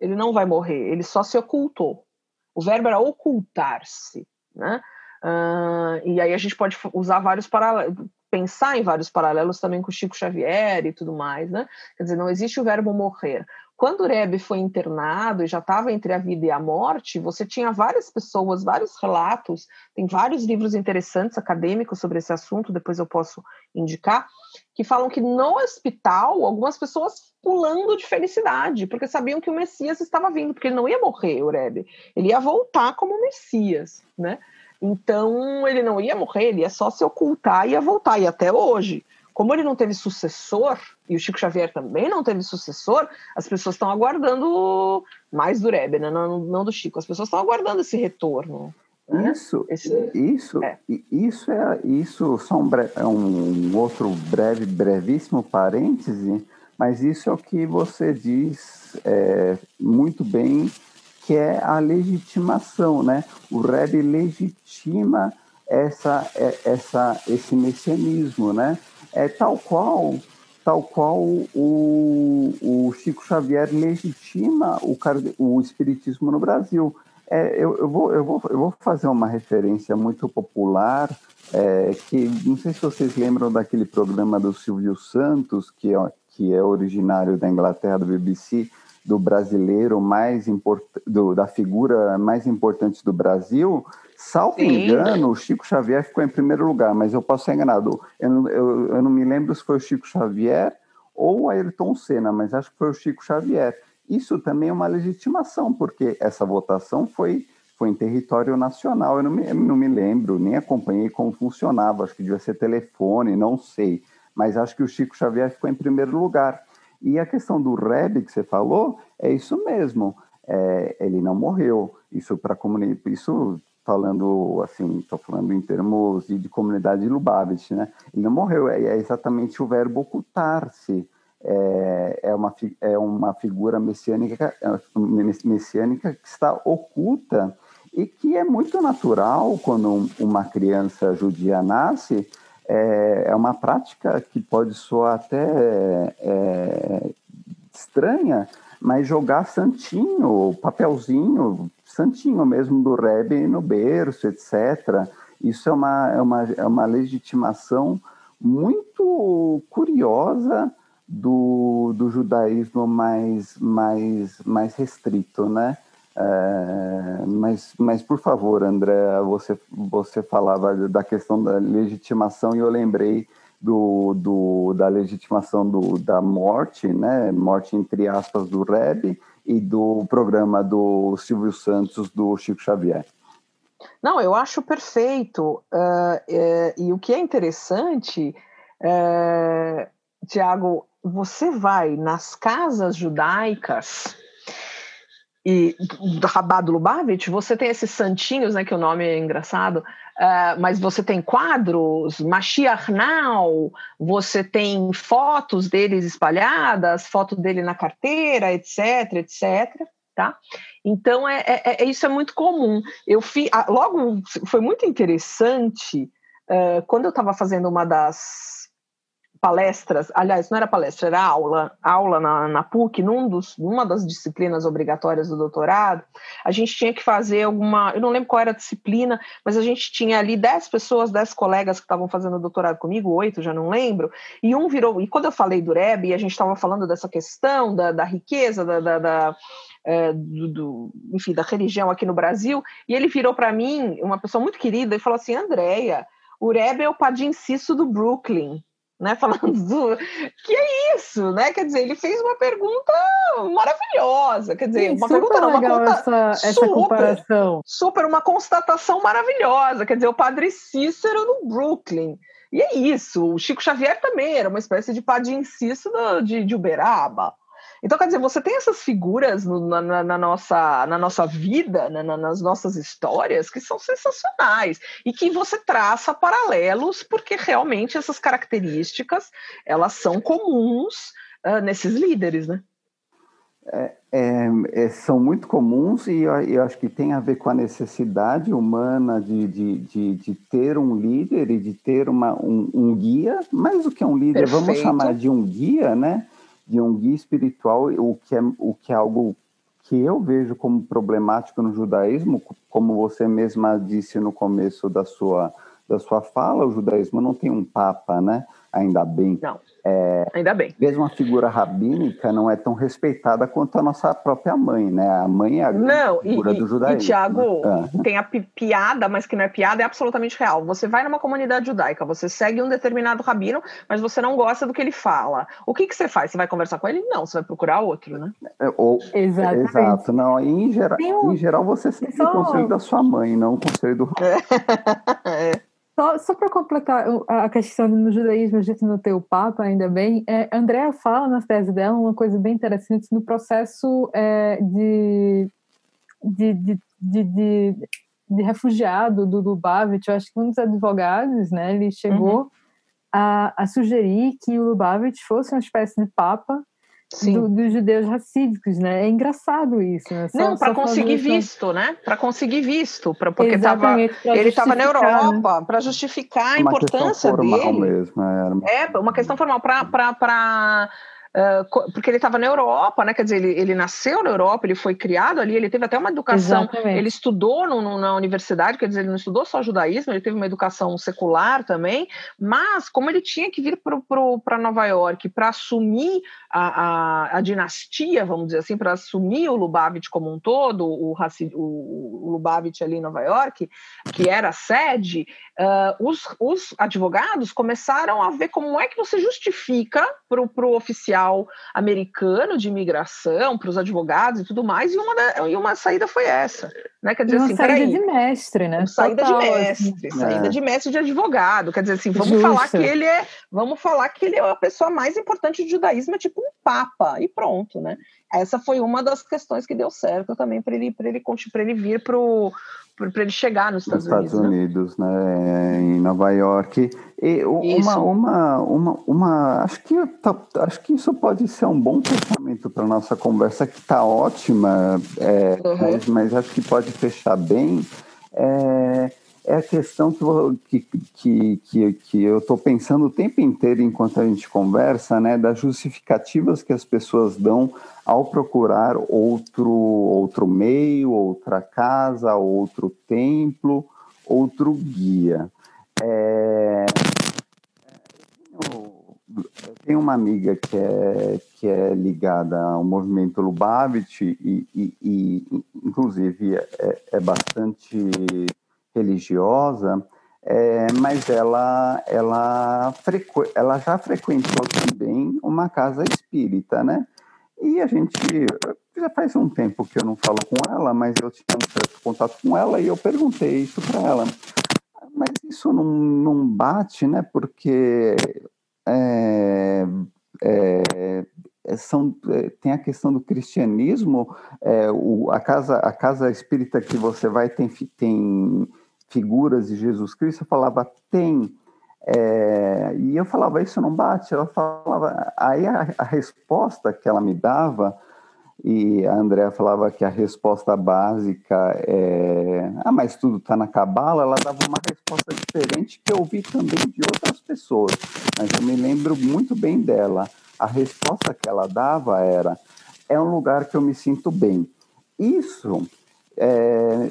B: ele não vai morrer, ele só se ocultou. O verbo era ocultar-se, né? Uh, e aí a gente pode usar vários paralelos, pensar em vários paralelos também com Chico Xavier e tudo mais, né? Quer dizer, não existe o verbo morrer. Quando o Rebbe foi internado e já estava entre a vida e a morte, você tinha várias pessoas, vários relatos, tem vários livros interessantes acadêmicos sobre esse assunto, depois eu posso indicar, que falam que no hospital, algumas pessoas pulando de felicidade, porque sabiam que o Messias estava vindo, porque ele não ia morrer, o Rebbe, ele ia voltar como Messias, né? Então, ele não ia morrer, ele ia só se ocultar e ia voltar, e até hoje como ele não teve sucessor, e o Chico Xavier também não teve sucessor, as pessoas estão aguardando mais do Rebbe, né? não, não do Chico, as pessoas estão aguardando esse retorno.
C: Né? Isso, esse, isso, é. isso é isso só um, breve, é um outro breve, brevíssimo parêntese, mas isso é o que você diz é, muito bem, que é a legitimação, né? O Rebbe legitima essa, é, essa, esse messianismo, né? É tal qual tal qual o, o Chico Xavier legitima o, o espiritismo no Brasil. É, eu, eu, vou, eu, vou, eu vou fazer uma referência muito popular, é, que não sei se vocês lembram daquele programa do Silvio Santos, que é, que é originário da Inglaterra, do BBC, do brasileiro mais importante, da figura mais importante do Brasil, salvo Sim. engano, o Chico Xavier ficou em primeiro lugar, mas eu posso ser enganado. Eu não, eu, eu não me lembro se foi o Chico Xavier ou Ayrton Senna, mas acho que foi o Chico Xavier. Isso também é uma legitimação, porque essa votação foi, foi em território nacional. Eu não me, não me lembro, nem acompanhei como funcionava, acho que devia ser telefone, não sei. Mas acho que o Chico Xavier ficou em primeiro lugar. E a questão do Reb que você falou, é isso mesmo. É, ele não morreu. Isso para comunidade, isso falando assim, estou falando em termos de, de comunidade Lubavitch, né? Ele não morreu. É, é exatamente o verbo ocultar-se. É, é, uma, é uma figura messiânica, é, messiânica que está oculta e que é muito natural quando uma criança judia nasce é, é uma prática que pode soar até é, estranha, mas jogar santinho, papelzinho, santinho mesmo do Rebbe no berço, etc. Isso é uma, é uma, é uma legitimação muito curiosa do, do judaísmo mais, mais, mais restrito, né? É, mas, mas, por favor, André, você, você falava da questão da legitimação e eu lembrei do, do, da legitimação do, da morte, né? morte entre aspas do Reb e do programa do Silvio Santos, do Chico Xavier.
B: Não, eu acho perfeito. Uh, e o que é interessante, é, Tiago, você vai nas casas judaicas e do Rabado Lubavitch, você tem esses santinhos, né, que o nome é engraçado, uh, mas você tem quadros, Mashiach Now, você tem fotos deles espalhadas, foto dele na carteira, etc, etc, tá? Então, é, é, é isso é muito comum. Eu fi, logo, foi muito interessante, uh, quando eu estava fazendo uma das palestras, aliás, não era palestra, era aula, aula na, na PUC, num dos, numa das disciplinas obrigatórias do doutorado, a gente tinha que fazer alguma, eu não lembro qual era a disciplina, mas a gente tinha ali dez pessoas, dez colegas que estavam fazendo doutorado comigo, oito, já não lembro, e um virou, e quando eu falei do REB, a gente estava falando dessa questão da, da riqueza, da, da, da é, do, do, enfim, da religião aqui no Brasil, e ele virou para mim, uma pessoa muito querida, e falou assim, Andréia, o Rebbe é o Padim do Brooklyn né, falando do que é isso, né? Quer dizer, ele fez uma pergunta maravilhosa, quer dizer, Sim, uma pergunta não, uma
A: conta, essa, super, comparação.
B: Super, uma constatação maravilhosa, quer dizer, o Padre Cícero no Brooklyn. E é isso, o Chico Xavier também era uma espécie de Padim Cícero de, de Uberaba. Então, quer dizer, você tem essas figuras no, na, na, nossa, na nossa vida, na, nas nossas histórias, que são sensacionais e que você traça paralelos, porque realmente essas características elas são comuns uh, nesses líderes, né?
C: É, é, é, são muito comuns e eu, eu, acho que tem a ver com a necessidade humana de, de, de, de ter um líder e de ter uma, um, um, guia, mais do que um líder, Perfeito. vamos chamar de um guia, né? De um guia espiritual, o que é, o que é algo que eu vejo como problemático no judaísmo, como você mesma disse no começo da sua, da sua fala, o judaísmo não tem um papa, né? Ainda bem.
B: Não. É, Ainda bem.
C: Mesmo a figura rabínica não é tão respeitada quanto a nossa própria mãe, né? A mãe é a
B: não,
C: figura
B: e,
C: do judaísmo.
B: E, Tiago, né? tem a piada, mas que não é piada, é absolutamente real. Você vai numa comunidade judaica, você segue um determinado rabino, mas você não gosta do que ele fala. O que, que você faz? Você vai conversar com ele? Não, você vai procurar outro, né?
C: É, ou, Exato. Não, em, geral, um... em geral, você segue o conselho da sua mãe, não o conselho do
A: é. Só, só para completar a questão no judaísmo, a gente não tem o Papa, ainda bem, é, Andrea fala na tese dela uma coisa bem interessante no processo é, de, de, de, de, de, de refugiado do Lubavitch. Eu acho que um dos advogados, né, ele chegou uhum. a, a sugerir que o Lubavitch fosse uma espécie de Papa do, dos judeus racídicos, né? É engraçado isso. Né?
B: Só, não, para conseguir visto, né? Para conseguir visto, pra, porque tava, ele estava na Europa né? para justificar a uma importância dele.
C: Mesmo,
B: era uma... É uma questão formal para uh, porque ele estava na Europa, né? Quer dizer, ele, ele nasceu na Europa, ele foi criado ali, ele teve até uma educação, Exatamente. ele estudou no, no, na universidade, quer dizer, ele não estudou só judaísmo, ele teve uma educação secular também, mas como ele tinha que vir para Nova York para assumir a, a, a, dinastia, vamos dizer assim, para assumir o Lubavitch como um todo, o, o, o Lubavitch ali em Nova York, que era a sede, uh, os, os advogados começaram a ver como é que você justifica para o oficial americano de imigração, para os advogados e tudo mais, e uma, da, e uma saída foi essa. Né?
A: Quer dizer, uma assim, saída peraí, de mestre, né?
B: Saída Total, de mestre, assim. saída é. de mestre de advogado. Quer dizer assim, vamos Justo. falar que ele é, vamos falar que ele é a pessoa mais importante do judaísmo, é tipo um papa, e pronto, né? Essa foi uma das questões que deu certo também para ele, ele, ele vir para para ele chegar nos Estados,
C: Estados Unidos, né? né? em Nova York. E uma, uma, uma, uma, acho que tá, acho que isso pode ser um bom pensamento para nossa conversa que está ótima, é, uhum. mas, mas, acho que pode fechar bem. É, é a questão que, que, que, que eu estou pensando o tempo inteiro enquanto a gente conversa, né, das justificativas que as pessoas dão ao procurar outro, outro meio, outra casa, outro templo, outro guia. É, eu tenho uma amiga que é, que é ligada ao movimento Lubavitch e, e, e inclusive, é, é bastante religiosa, é, mas ela, ela, frequ... ela já frequentou também uma casa espírita, né? E a gente, já faz um tempo que eu não falo com ela, mas eu tinha um certo contato com ela e eu perguntei isso para ela. Mas isso não, não bate, né? Porque é, é, são, é, tem a questão do cristianismo, é, o, a, casa, a casa espírita que você vai tem, tem figuras de Jesus Cristo, eu falava, tem. É, e eu falava, isso não bate. Ela falava, aí a, a, resposta que ela me dava, e a Andrea falava que a resposta básica é, ah, mas tudo está na cabala, ela dava uma resposta diferente que eu ouvi também de outras pessoas, mas eu me lembro muito bem dela. A resposta que ela dava era, é um lugar que eu me sinto bem. Isso é,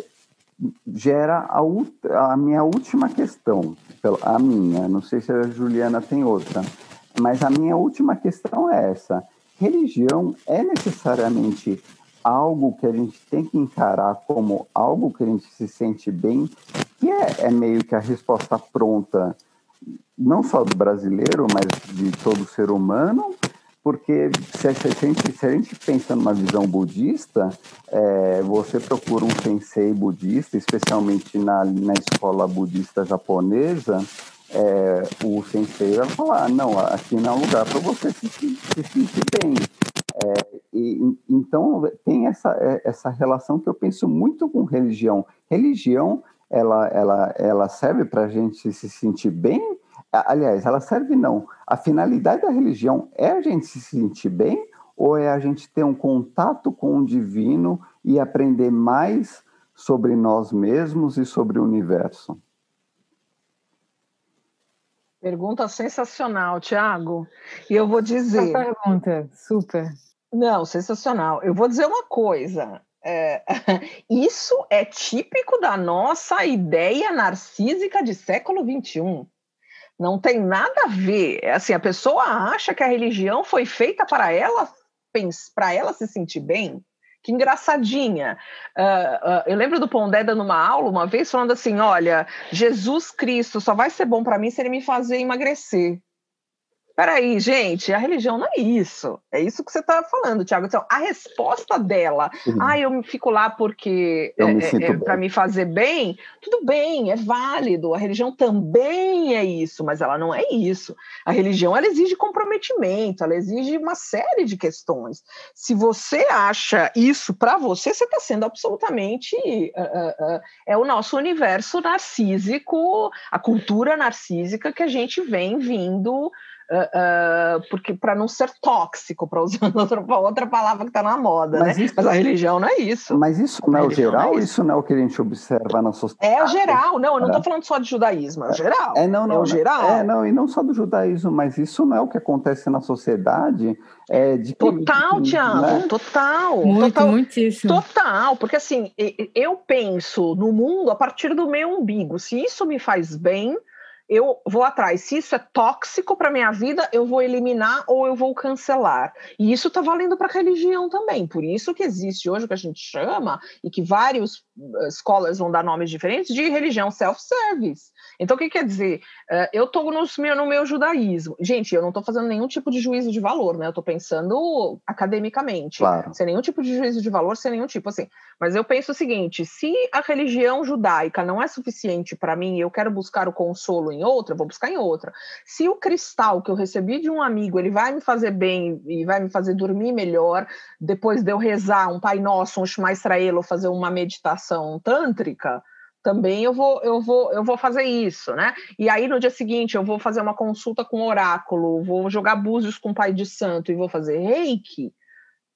C: gera a, a, minha última questão, a minha, não sei se a Juliana tem outra, mas a minha última questão é essa: religião é necessariamente algo que a gente tem que encarar como algo que a gente se sente bem, que é, é meio que a resposta pronta, não só do brasileiro, mas de todo ser humano, porque se a gente, se a gente pensa numa visão budista, é, você procura um sensei budista, especialmente na, na escola budista japonesa, é, o sensei vai falar, não, aqui não é um lugar para você se, se, sentir bem. É, e, então, tem essa, é, essa relação que eu penso muito com religião. Religião, ela, ela, ela serve para a gente se sentir bem, Aliás, ela serve não. A finalidade da religião é a gente se sentir bem ou é a gente ter um contato com o divino e aprender mais sobre nós mesmos e sobre o universo?
B: Pergunta sensacional, Tiago. E eu vou dizer.
A: pergunta, super.
B: Não, sensacional. Eu vou dizer uma coisa. É, isso é típico da nossa ideia narcísica de século XXI. Não tem nada a ver. É assim, a pessoa acha que a religião foi feita para ela para ela se sentir bem. Que engraçadinha. Uh, uh, eu lembro do Pondé dando uma aula uma vez falando assim: olha, Jesus Cristo só vai ser bom para mim se ele me fazer emagrecer. Peraí, gente, a religião não é isso. É isso que você está falando, Tiago. Então, a resposta dela, uhum. ah, eu fico lá porque é, é, é para me fazer bem, tudo bem, é válido. A religião também é isso, mas ela não é isso. A religião ela exige comprometimento, ela exige uma série de questões. Se você acha isso para você, você está sendo absolutamente uh, uh, uh, é o nosso universo narcísico, a cultura narcísica que a gente vem vindo Uh, uh, porque para não ser tóxico, para usar outra, outra palavra que está na moda, mas, né? Isso, mas a religião não é isso.
C: Mas isso não é o geral, não é isso. isso. não é o que a gente observa na sociedade.
B: É o geral, não, eu não estou é. falando só de judaísmo, é o geral.
C: É, não, não, é
B: o geral.
C: É, não, e não só do judaísmo, mas isso não é o que acontece na sociedade. É de
B: total, Tiago, né? total.
A: Muito,
B: total,
A: muitíssimo.
B: Total, porque assim, eu penso no mundo a partir do meu umbigo. Se isso me faz bem, eu vou atrás. Se isso é tóxico para minha vida, eu vou eliminar ou eu vou cancelar. E isso está valendo para a religião também. Por isso que existe hoje o que a gente chama, e que vários eh, escolas vão dar nomes diferentes, de religião self-service. Então, o que quer dizer? Uh, eu estou no meu, no meu judaísmo. Gente, eu não estou fazendo nenhum tipo de juízo de valor, né? Eu estou pensando academicamente.
C: Claro.
B: Sem nenhum tipo de juízo de valor, sem nenhum tipo assim. Mas eu penso o seguinte: se a religião judaica não é suficiente para mim e eu quero buscar o consolo em outra, vou buscar em outra. Se o cristal que eu recebi de um amigo ele vai me fazer bem e vai me fazer dormir melhor, depois de eu rezar um Pai Nosso, um Shema Israel, ou fazer uma meditação tântrica também eu vou, eu vou, eu vou fazer isso, né? E aí no dia seguinte eu vou fazer uma consulta com oráculo, vou jogar búzios com o pai de santo e vou fazer reiki.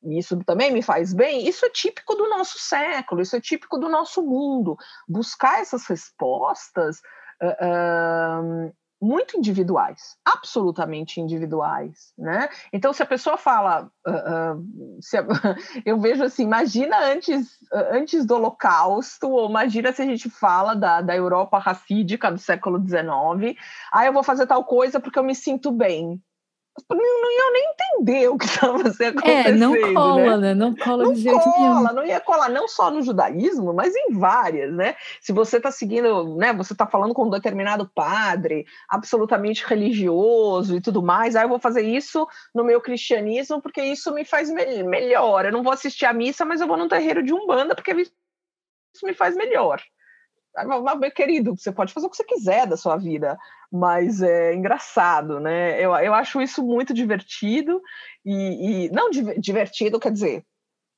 B: Isso também me faz bem. Isso é típico do nosso século, isso é típico do nosso mundo. Buscar essas respostas uh, uh, muito individuais, absolutamente individuais, né? Então, se a pessoa fala, uh, uh, a, eu vejo assim, imagina antes, antes do Holocausto, ou imagina se a gente fala da, da Europa racídica do século XIX, ah, eu vou fazer tal coisa porque eu me sinto bem não, iam nem entender o que estava acontecendo.
A: É, não cola, né? né? Não cola
B: não
A: de jeito
B: cola,
A: nenhum.
B: Não ia colar, não só no judaísmo, mas em várias, né? Se você está seguindo, né? Você está falando com um determinado padre, absolutamente religioso e tudo mais, aí ah, eu vou fazer isso no meu cristianismo porque isso me faz me melhor. Eu não vou assistir a missa, mas eu vou num terreiro de umbanda porque isso me faz melhor. Meu querido, você pode fazer o que você quiser da sua vida, mas é engraçado, né? Eu, eu acho isso muito divertido e, e não divertido, quer dizer,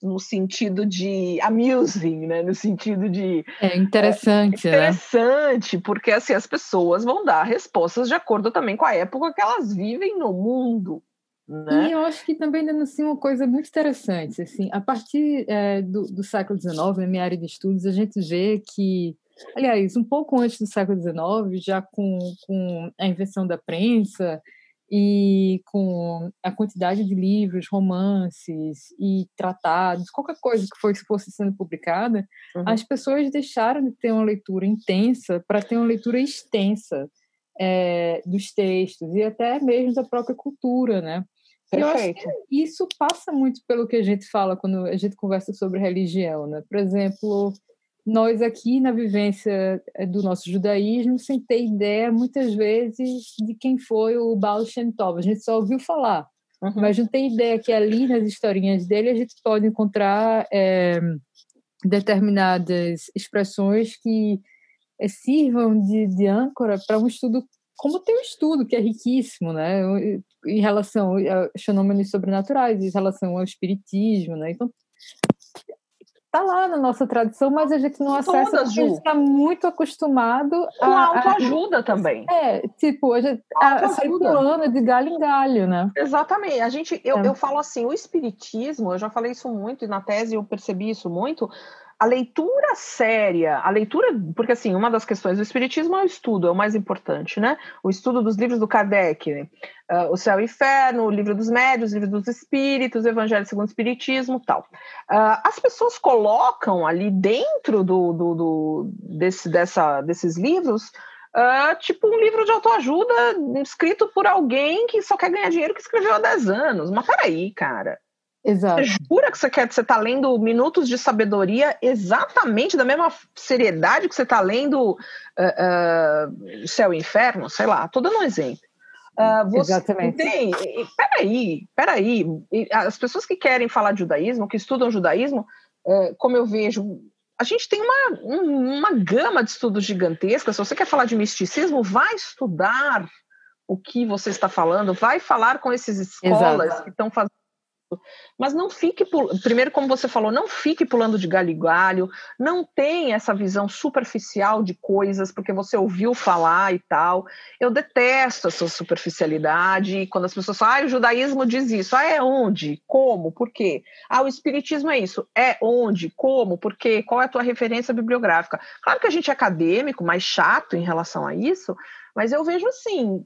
B: no sentido de amusing, né? No sentido de
A: é interessante,
B: é, interessante, né? porque assim as pessoas vão dar respostas de acordo também com a época que elas vivem no mundo. Né?
A: E eu acho que também denuncia uma coisa muito interessante. Assim, a partir é, do, do século XIX, na minha área de estudos, a gente vê que Aliás, um pouco antes do século XIX, já com, com a invenção da prensa e com a quantidade de livros, romances e tratados, qualquer coisa que fosse, fosse sendo publicada, uhum. as pessoas deixaram de ter uma leitura intensa para ter uma leitura extensa é, dos textos e até mesmo da própria cultura, né?
B: Perfeito.
A: Eu acho que isso passa muito pelo que a gente fala quando a gente conversa sobre religião, né? Por exemplo, nós aqui na vivência eh, do nosso judaísmo, sem ter ideia, muitas vezes, de quem foi o Baal Shem Tov. A gente só ouviu falar, uhum. mas não tem ideia que ali nas historinhas dele a gente pode encontrar é, determinadas expressões que é, sirvam de, de âncora para um estudo como tem um estudo que é riquíssimo, né, em relação a fenômenos sobrenaturais, em relação ao espiritismo, né, então Está lá na nossa tradição, mas a gente não acessa Todas, porque a gente está muito acostumado
B: Com a, autoajuda a, também.
A: É, tipo, a gente a, pulando de galho em galho, né?
B: Exatamente. A gente, eu, é. eu falo assim, o espiritismo, eu já falei isso muito, e na tese eu percebi isso muito, a leitura séria, a leitura, porque assim, uma das questões do Espiritismo é o estudo, é o mais importante, né? O estudo dos livros do Kardec, uh, O Céu e o Inferno, o Livro dos Médios, o Livro dos Espíritos, o Evangelho segundo o Espiritismo tal. Uh, as pessoas colocam ali dentro do, do, do desse, dessa, desses livros uh, tipo um livro de autoajuda escrito por alguém que só quer ganhar dinheiro que escreveu há 10 anos. Mas peraí, cara.
A: Exato.
B: Você jura que você quer você está lendo minutos de sabedoria exatamente da mesma seriedade que você está lendo uh, uh, Céu e Inferno? Sei lá, estou dando um exemplo.
A: Uh, você Exatamente.
B: Tem, peraí, peraí. As pessoas que querem falar de judaísmo, que estudam judaísmo, como eu vejo, a gente tem uma, uma gama de estudos gigantesca. Se você quer falar de misticismo, vai estudar o que você está falando, vai falar com esses escolas Exato. que estão fazendo Mas não fique, primeiro, como você falou, não fique pulando de galho em galho, não tem essa visão superficial de coisas, porque você ouviu falar e tal. Eu detesto essa superficialidade, quando as pessoas falam, ah, o judaísmo diz isso. Ah, é onde? Como? Por quê? Ah, o espiritismo é isso. É onde? Como? Por quê? Qual é a tua referência bibliográfica? Claro que a gente é acadêmico, mais chato em relação a isso, mas eu vejo assim,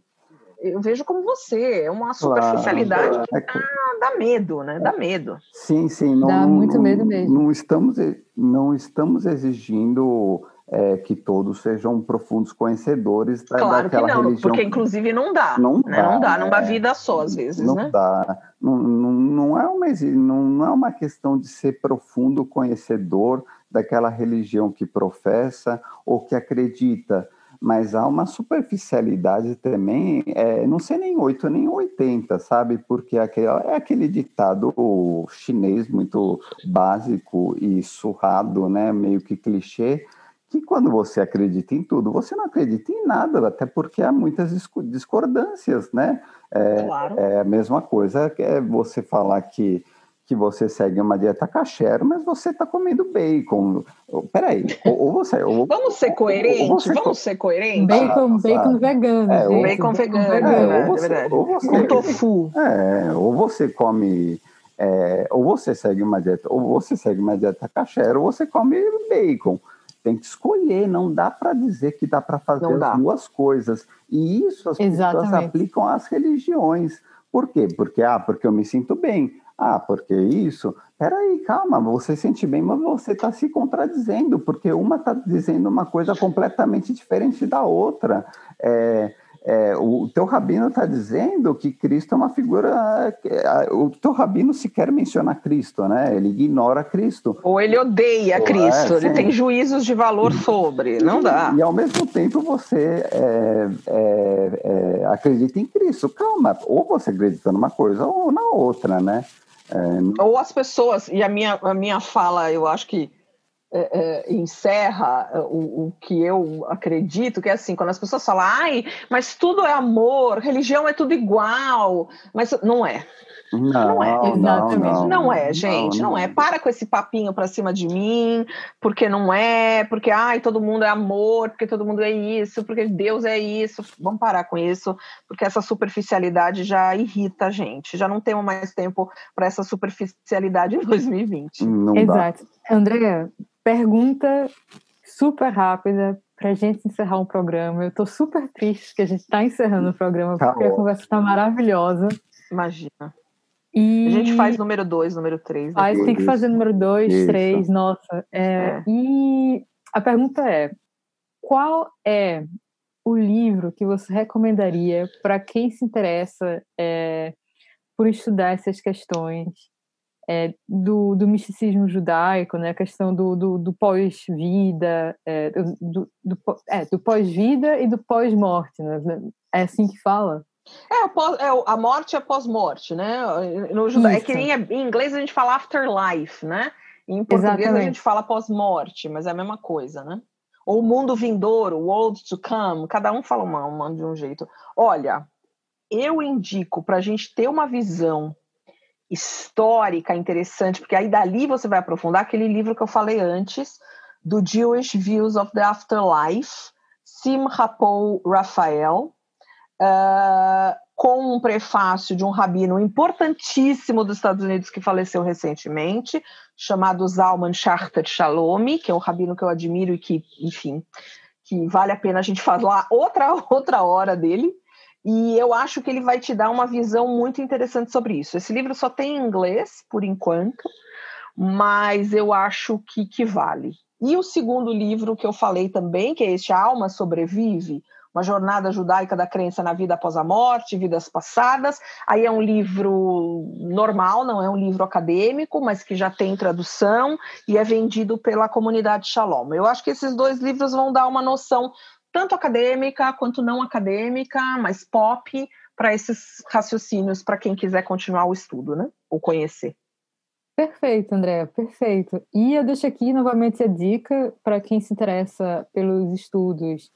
B: eu vejo como você, é uma superficialidade claro, que dá, dá, medo, né? Dá medo.
C: Sim, sim.
A: Não, dá muito medo mesmo.
C: Não estamos, não estamos exigindo é, que todos sejam profundos conhecedores da,
B: claro
C: daquela
B: que não,
C: religião.
B: Porque inclusive não dá. Não né? dá, não dá numa é, vida só, às vezes,
C: não
B: né?
C: Dá. Não, não, não, é uma, não, não é uma questão de ser profundo conhecedor daquela religião que professa ou que acredita mas há uma superficialidade também, é, não sei nem 8 nem 80, sabe? Porque aquele, é aquele ditado chinês muito básico e surrado, né? meio que clichê, que quando você acredita em tudo, você não acredita em nada, até porque há muitas discordâncias, né? É, claro. é a mesma coisa que é você falar que que você segue uma dieta kasher, mas você está comendo bacon. Peraí, ou, ou você... Ou,
B: vamos ser coerentes, vamos ser coerentes.
A: Bacon, bacon vegano. É, ou,
B: bacon vegano, é, ou você, é ou você, Com tofu.
C: É, ou você come... É, ou você segue uma dieta, ou você segue uma dieta kasher, ou você come bacon. Tem que escolher, não dá para dizer que dá para fazer não as dá. duas coisas. E isso as Exatamente. pessoas aplicam às religiões. Por quê? Porque, ah, porque eu me sinto bem. Ah, porque isso? Peraí, calma, você sente bem, mas você está se contradizendo, porque uma está dizendo uma coisa completamente diferente da outra. É, é, o teu rabino está dizendo que Cristo é uma figura. O teu rabino sequer menciona Cristo, né? Ele ignora Cristo.
B: Ou ele odeia Cristo, é, ele tem juízos de valor sobre. Não dá.
C: E, e ao mesmo tempo você é, é, é, acredita em Cristo. Calma, ou você acredita numa coisa ou na outra, né?
B: É... Ou as pessoas, e a minha, a minha fala, eu acho que é, é, encerra o, o, que eu acredito, que é assim, quando as pessoas falam, ai, mas tudo é amor, religião é tudo igual, mas não é.
C: Não, não é. Exatamente. Não,
B: não é, gente. Não, não, é. Para com esse papinho pra cima de mim, porque não é, porque ai, todo mundo é amor, porque todo mundo é isso, porque Deus é isso. Vamos parar com isso, porque essa superficialidade já irrita a gente. Já não temos mais tempo para essa superficialidade em 2020.
A: Não Exato. Dá. Andrea, pergunta super rápida para a gente encerrar um programa. Eu estou super triste que a gente está encerrando o programa, tá porque a conversa está maravilhosa.
B: Imagina. E... A gente faz número dois, número três.
A: Faz, tem que fazer número dois, Isso. três, nossa. É, é. E a pergunta é: qual é o livro que você recomendaria para quem se interessa é, por estudar essas questões é, do, do, misticismo judaico, né? a questão do, do, do pós-vida, é, do, do, é, do pós-vida e do pós-morte? Né? É assim que fala?
B: É, pós, é, a morte é pós-morte, né? No Judá, é que em, em, inglês a gente fala afterlife, né? Em português Exatamente. a gente fala pós-morte, mas é a mesma coisa, né? Ou mundo vindouro, world to come, cada um fala uma, uma de um jeito. Olha, eu indico para a gente ter uma visão histórica interessante, porque aí dali você vai aprofundar aquele livro que eu falei antes, do Jewish Views of the Afterlife, Sim Rapou Raphael, uh, com um prefácio de um rabino importantíssimo dos Estados Unidos que faleceu recentemente, chamado Zalman Schachter Shalom, que é um rabino que eu admiro e que, enfim, que vale a pena a gente falar outra, outra hora dele. E eu acho que ele vai te dar uma visão muito interessante sobre isso. Esse livro só tem em inglês, por enquanto, mas eu acho que, que vale. E o segundo livro que eu falei também, que é este Alma Sobrevive, uma jornada judaica da crença na vida após a morte, vidas passadas. Aí é um livro normal, não é um livro acadêmico, mas que já tem tradução e é vendido pela comunidade Shalom. Eu acho que esses dois livros vão dar uma noção tanto acadêmica quanto não acadêmica, mas pop, para esses raciocínios, para quem quiser continuar o estudo, né? Ou conhecer.
A: Perfeito, André, perfeito. E eu deixo aqui novamente a dica para quem se interessa pelos estudos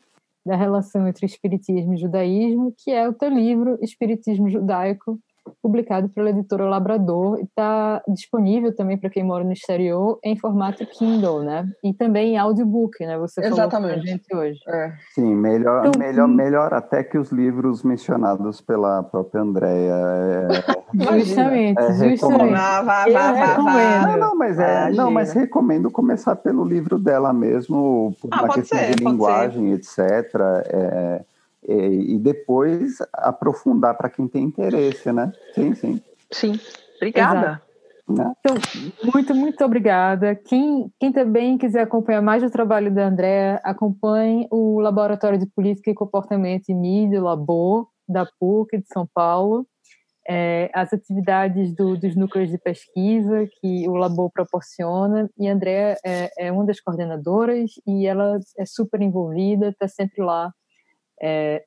A: da relação entre espiritismo e judaísmo, que é o teu livro Espiritismo Judaico, publicado pela editora Labrador e está disponível também para quem mora no exterior em formato Kindle, né? E também em audiobook, né? Você
B: Exatamente.
A: falou gente hoje.
B: É.
C: Sim, melhor,
A: Então,
C: melhor,
A: hum.
C: melhor até que os livros mencionados pela própria Andrea. É,
B: Imagina.
A: Justamente,
C: É,
A: justamente.
C: recomendo.
B: Vá, vá, vá, vá.
C: Não, não, mas é,
B: Imagina.
C: não, mas recomendo começar pelo livro dela mesmo, por
B: Ah,
C: uma questão
B: ser,
C: de linguagem, etc. é, é, e depois aprofundar para quem tem interesse, né? Sim, sim.
B: Sim, obrigada.
C: Né?
A: Então, muito, muito obrigada. Quem, quem também quiser acompanhar mais o trabalho da Andréa, acompanhe o Laboratório de Política e Comportamento e Mídia, o Labor, da PUC de São Paulo. É, as atividades do, dos núcleos de pesquisa que o Labor proporciona. E a Andréa é, é uma das coordenadoras e ela é super envolvida, está sempre lá é,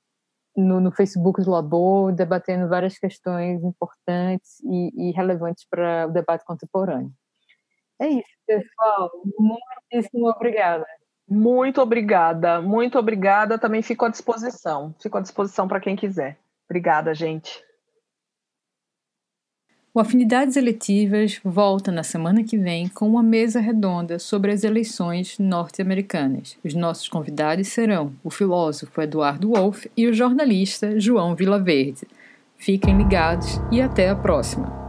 A: no, no Facebook do Labor, debatendo várias questões importantes e, e relevantes para o debate contemporâneo. É isso, pessoal. Muitíssimo obrigada.
B: Muito obrigada, muito obrigada. Também fico à disposição. Fico à disposição para quem quiser. Obrigada, gente.
A: O Afinidades Eletivas volta na semana que vem com uma mesa redonda sobre as eleições norte-americanas. Os nossos convidados serão o filósofo Eduardo Wolff e o jornalista João Vilaverde. Fiquem ligados e até a próxima!